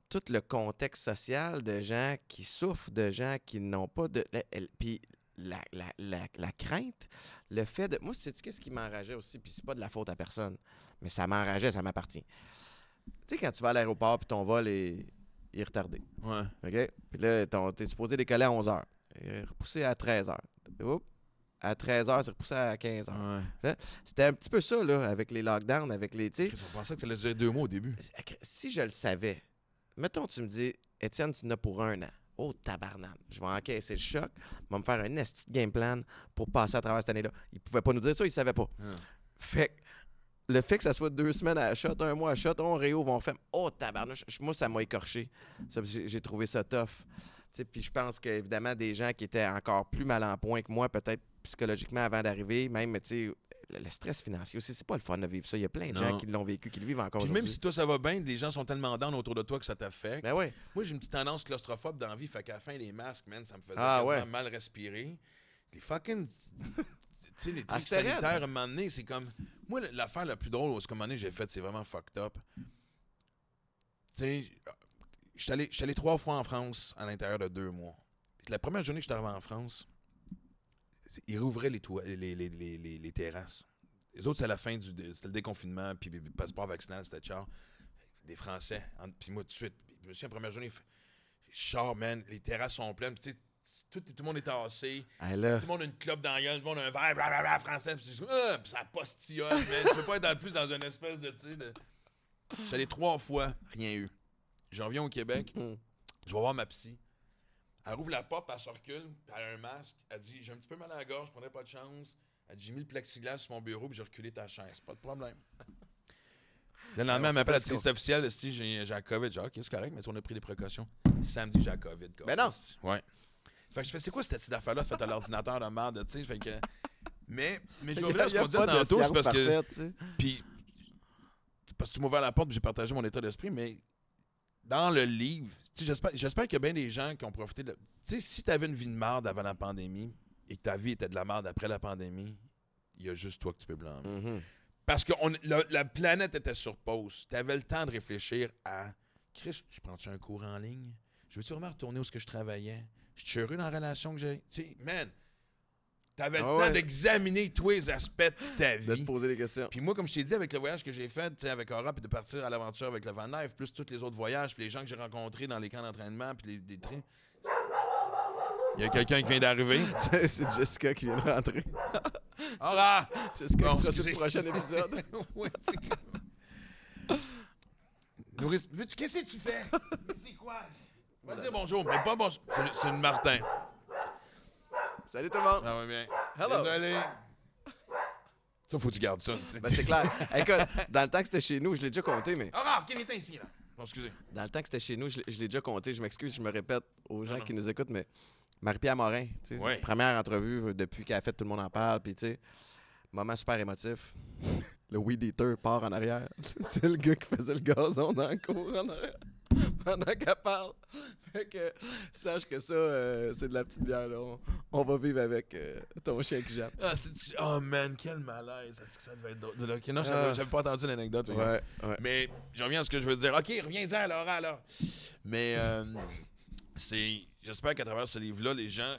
tout le contexte social de gens qui souffrent, de gens qui n'ont pas de. Puis la, la- la- la crainte, le fait de. Moi, sais-tu qu'est-ce qui m'enrageait aussi? Puis c'est pas de la faute à personne, mais ça m'enrageait, ça m'appartient. Tu sais, quand tu vas à l'aéroport, puis ton vol est, est retardé. Ouais. OK? Puis là, t'es supposé décoller à 11 h. Repoussé à 13 h. Oups. À 13 h, c'est repoussé à 15 h. ouais. C'était un petit peu ça, là, avec les lockdowns, avec les. Je pensais que ça allait durer deux mois au début. si je le savais, mettons, tu me dis, Étienne, tu n'as pour un an. Oh, tabarnane. Je vais encaisser le choc. Je vais me faire un esti de game plan pour passer à travers cette année-là. Il pouvait pas nous dire ça, il savait pas. Ah. Fait que le fait que ça soit deux semaines à la shot, un mois à shot, on réouvre, on fait Oh, tabarnouche. Moi, ça m'a écorché. J'ai trouvé ça tough. Puis je pense qu'évidemment, des gens qui étaient encore plus mal en point que moi, peut-être psychologiquement avant d'arriver, même, tu sais, le, stress financier aussi, c'est pas le fun de vivre ça. Il y a plein de Non. gens qui l'ont vécu, qui le vivent encore Puis même si toi ça va bien, des gens sont tellement down autour de toi que ça t'affecte. Ben ouais. Moi, j'ai une petite tendance claustrophobe dans la vie, fait qu'à la fin, les masques, man, ça me faisait Ah, quasiment ouais. mal respirer. Les fucking. tu sais, les Ah, trucs sanitaires, à un moment donné, c'est comme. Moi, l'affaire la plus drôle, ce donné, j'ai fait, c'est vraiment fucked up. Tu sais, je suis allé, suis trois fois en France à l'intérieur de deux mois. La première journée que je suis arrivé en France, ils rouvraient les, toi- les, les, les, les- les terrasses. Les autres, c'est à la fin du le déconfinement, puis puis passeport vaccinal, c'était char. Des Français. Puis moi, tout de suite, je me souviens, la première journée, char, man, les terrasses sont pleines. Tu tout, tout le monde est tassé. Tout le monde a une clope dans la gueule, tout le monde a un verre, blablabla, français. Puis! Puis ça postillonne, man. Je peux pas être plus dans une espèce de, tu de... Je suis allé trois fois, rien eu. J'en reviens au Québec, Hmm. je vais voir ma psy. Elle rouvre la porte, elle se recule, puis elle a un masque. Elle dit J'ai un petit peu mal à la gorge, je prendrais pas de chance. Elle dit J'ai mis le plexiglas sur mon bureau, puis j'ai reculé ta chaise. Pas de problème. Le lendemain, elle m'appelle, elle dit C'est officiel, si j'ai la COVID. J'ai Ok, c'est correct, mais on a pris des précautions. Samedi, j'ai la COVID. Ben non. Ouais. Fait que je fais C'est quoi cette petite affaire-là faite à l'ordinateur de merde, tu sais? Fait que. Mais, mais je vais revenir à ce qu'on disait tantôt, c'est parce que. Puis, parce que tu ouvert la porte, j'ai partagé mon état d'esprit, mais dans le livre, j'espère, qu'il y a bien des gens qui ont profité de. Tu sais, si tu avais une vie de merde avant la pandémie et que ta vie était de la merde après la pandémie, il y a juste toi que tu peux blâmer. Mhm. Parce que on- la, la planète était sur pause. Tu avais le temps de réfléchir à Chris, je prends-tu un cours en ligne? Je veux-tu vraiment retourner où ce que je travaillais? Je suis heureux dans la relation que j'ai. Tu sais, man, tu avais le Ah temps ouais. d'examiner tous les aspects de ta De vie. te poser des questions. Puis moi, comme je t'ai dit, avec le voyage que j'ai fait, tu sais, avec Aura, puis de partir à l'aventure avec le Van Life, plus tous les autres voyages, puis les gens que j'ai rencontrés dans les camps d'entraînement, puis les, des trains. Il y a quelqu'un qui vient d'arriver. C'est Jessica qui vient de rentrer. Aura! Jessica Bon, qui sera sur le prochain épisode. ouais, qu'est-ce que tu fais? Mais c'est quoi? Va dire bonjour, mais pas bonjour. C'est, c'est une Martin. Salut tout le monde. Ça va bien. Hello. Désolé. Ça, faut que tu gardes ça. Ben, c'est clair. Écoute, dans le temps que c'était chez nous, je l'ai déjà compté, mais Aura, quel est ici, là? Bon, excusez. dans le temps que c'était chez nous, je l'ai- déjà compté. Je m'excuse, je me répète aux gens non. qui nous écoutent, mais Marie-Pierre Morin, tu sais, Ouais. première entrevue depuis qu'elle a fait Tout le monde en parle, puis tu sais, moment super émotif. Le weed eater part en arrière. C'est le gars qui faisait le gazon dans le cours en arrière pendant qu'elle parle. Fait que sache que ça, euh, c'est de la petite bière. Là. On, on va vivre avec euh, ton chien qui jappe. Ah, Oh man, quel malaise. Est-ce que ça devait être? Ok, non, Ah. j'avais, pas entendu l'anecdote. regarde. Ouais, ouais. Mais je reviens à ce que je veux dire. OK, reviens-en Laura alors. Mais euh, c'est. J'espère qu'à travers ce livre-là, les gens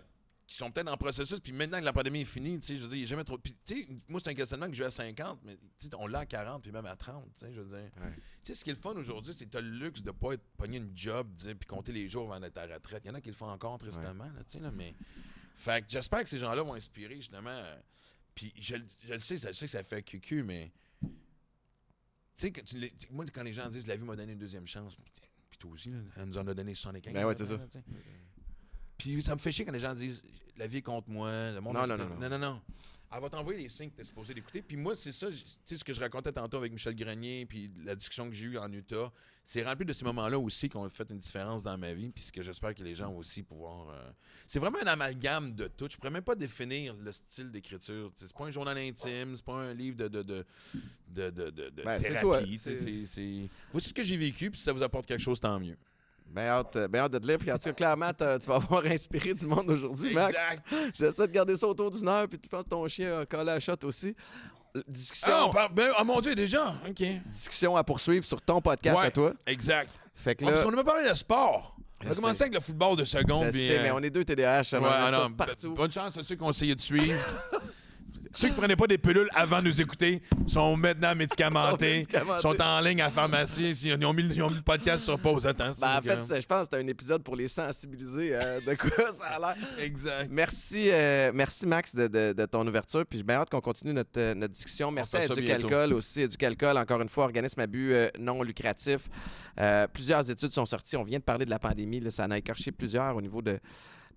qui sont peut-être en processus, puis maintenant que la pandémie est finie, tu sais, je veux dire, il n'y a jamais trop. Puis, tu sais, moi, c'est un questionnement que j'ai eu à 50, mais tu sais, on l'a à 40, puis même à 30, tu sais, je veux dire. Ouais. Tu sais, ce qui est le fun aujourd'hui, c'est que tu as le luxe de ne pas être pogné une job, tu sais, puis compter les jours avant d'être à la retraite. Il y en a qui le font encore, tristement, là, tu sais, là, mais. Fait que j'espère que ces gens-là vont inspirer, justement. euh, Puis je, le- je le sais, je sais que ça fait cucu, mais. Tu sais, que tu moi, quand les gens disent la vie m'a donné une deuxième chance, puis toi aussi, là, elle nous en a donné 75. Ben ouais, c'est ça. là. Puis ça me fait chier quand les gens disent la vie est contre moi, le monde Non, non, non, non, non, non. Elle va t'envoyer les signes que tu es supposé d'écouter. Puis moi, c'est ça, tu sais, ce que je racontais tantôt avec Michel Grenier, puis la discussion que j'ai eue en Utah, c'est rempli de ces moments-là aussi qui ont fait une différence dans ma vie, puis ce que j'espère que les gens vont aussi pouvoir. euh, C'est vraiment un amalgame de tout. Je pourrais même pas définir le style d'écriture. C'est pas un journal intime, c'est pas un livre de, de, de, de, de, Ben, thérapie. c'est- Voici ce que j'ai vécu, puis si ça vous apporte quelque chose, tant mieux. Ben hâte, euh, ben hâte de te lire. Puis en tout cas, clairement, tu vas avoir inspiré du monde aujourd'hui, Max. Exact. J'essaie de garder ça autour d'une heure, puis tu penses que ton chien a collé à la shot aussi. Euh, Discussion, Ah, on parle- ben, oh mon Dieu, déjà. OK. discussion à poursuivre sur ton podcast Ouais. à toi. Exact. Fait que Ah, parce là, qu'on parlé de sport. On a commencé avec le football de seconde. je sais, euh, mais on est deux TDAH, ouais, ça non, partout. b- Bonne chance à ceux qui ont essayé de suivre. ceux qui prenaient pas des pilules avant de nous écouter sont maintenant médicamentés. Sont médicamentés. sont en ligne à la pharmacie. Ils ont mis, ils ont mis le podcast sur pause. Attends. Ben, en c'est fait, c'est- je pense que c'était un épisode pour les sensibiliser euh, de quoi ça a l'air. Exact. Merci, euh, merci Max de, de- de ton ouverture. Puis j'ai bien hâte qu'on continue notre, euh, notre discussion. Merci à Éducalcool aussi. Éducalcool, encore une fois, organisme à but euh, non lucratif. Plusieurs études sont sorties. On vient de parler de la pandémie. là, ça en a écorché plusieurs au niveau de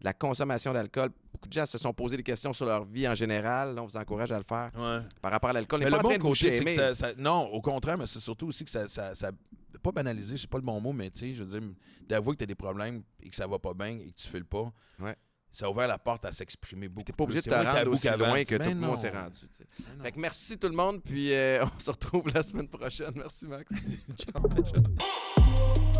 la consommation d'alcool. Beaucoup de gens se sont posé des questions sur leur vie en général. Là, on vous encourage à le faire. Ouais. Par rapport à l'alcool, Mais pas le en bon train de vous côté, c'est que shamer. ça, ça- Non, au contraire, mais c'est surtout aussi que ça. ça, ça- pas banaliser, c'est pas le bon mot, mais tu sais, je veux dire, d'avouer que tu as des problèmes et que ça va pas bien et que tu fais le pas. Ouais. Ça a ouvert la porte à s'exprimer beaucoup. T'es pas obligé de te rendre aussi loin que tout le monde s'est rendu. Fait que merci tout le monde, puis euh, on se retrouve la semaine prochaine. Merci Max. Ciao, ciao.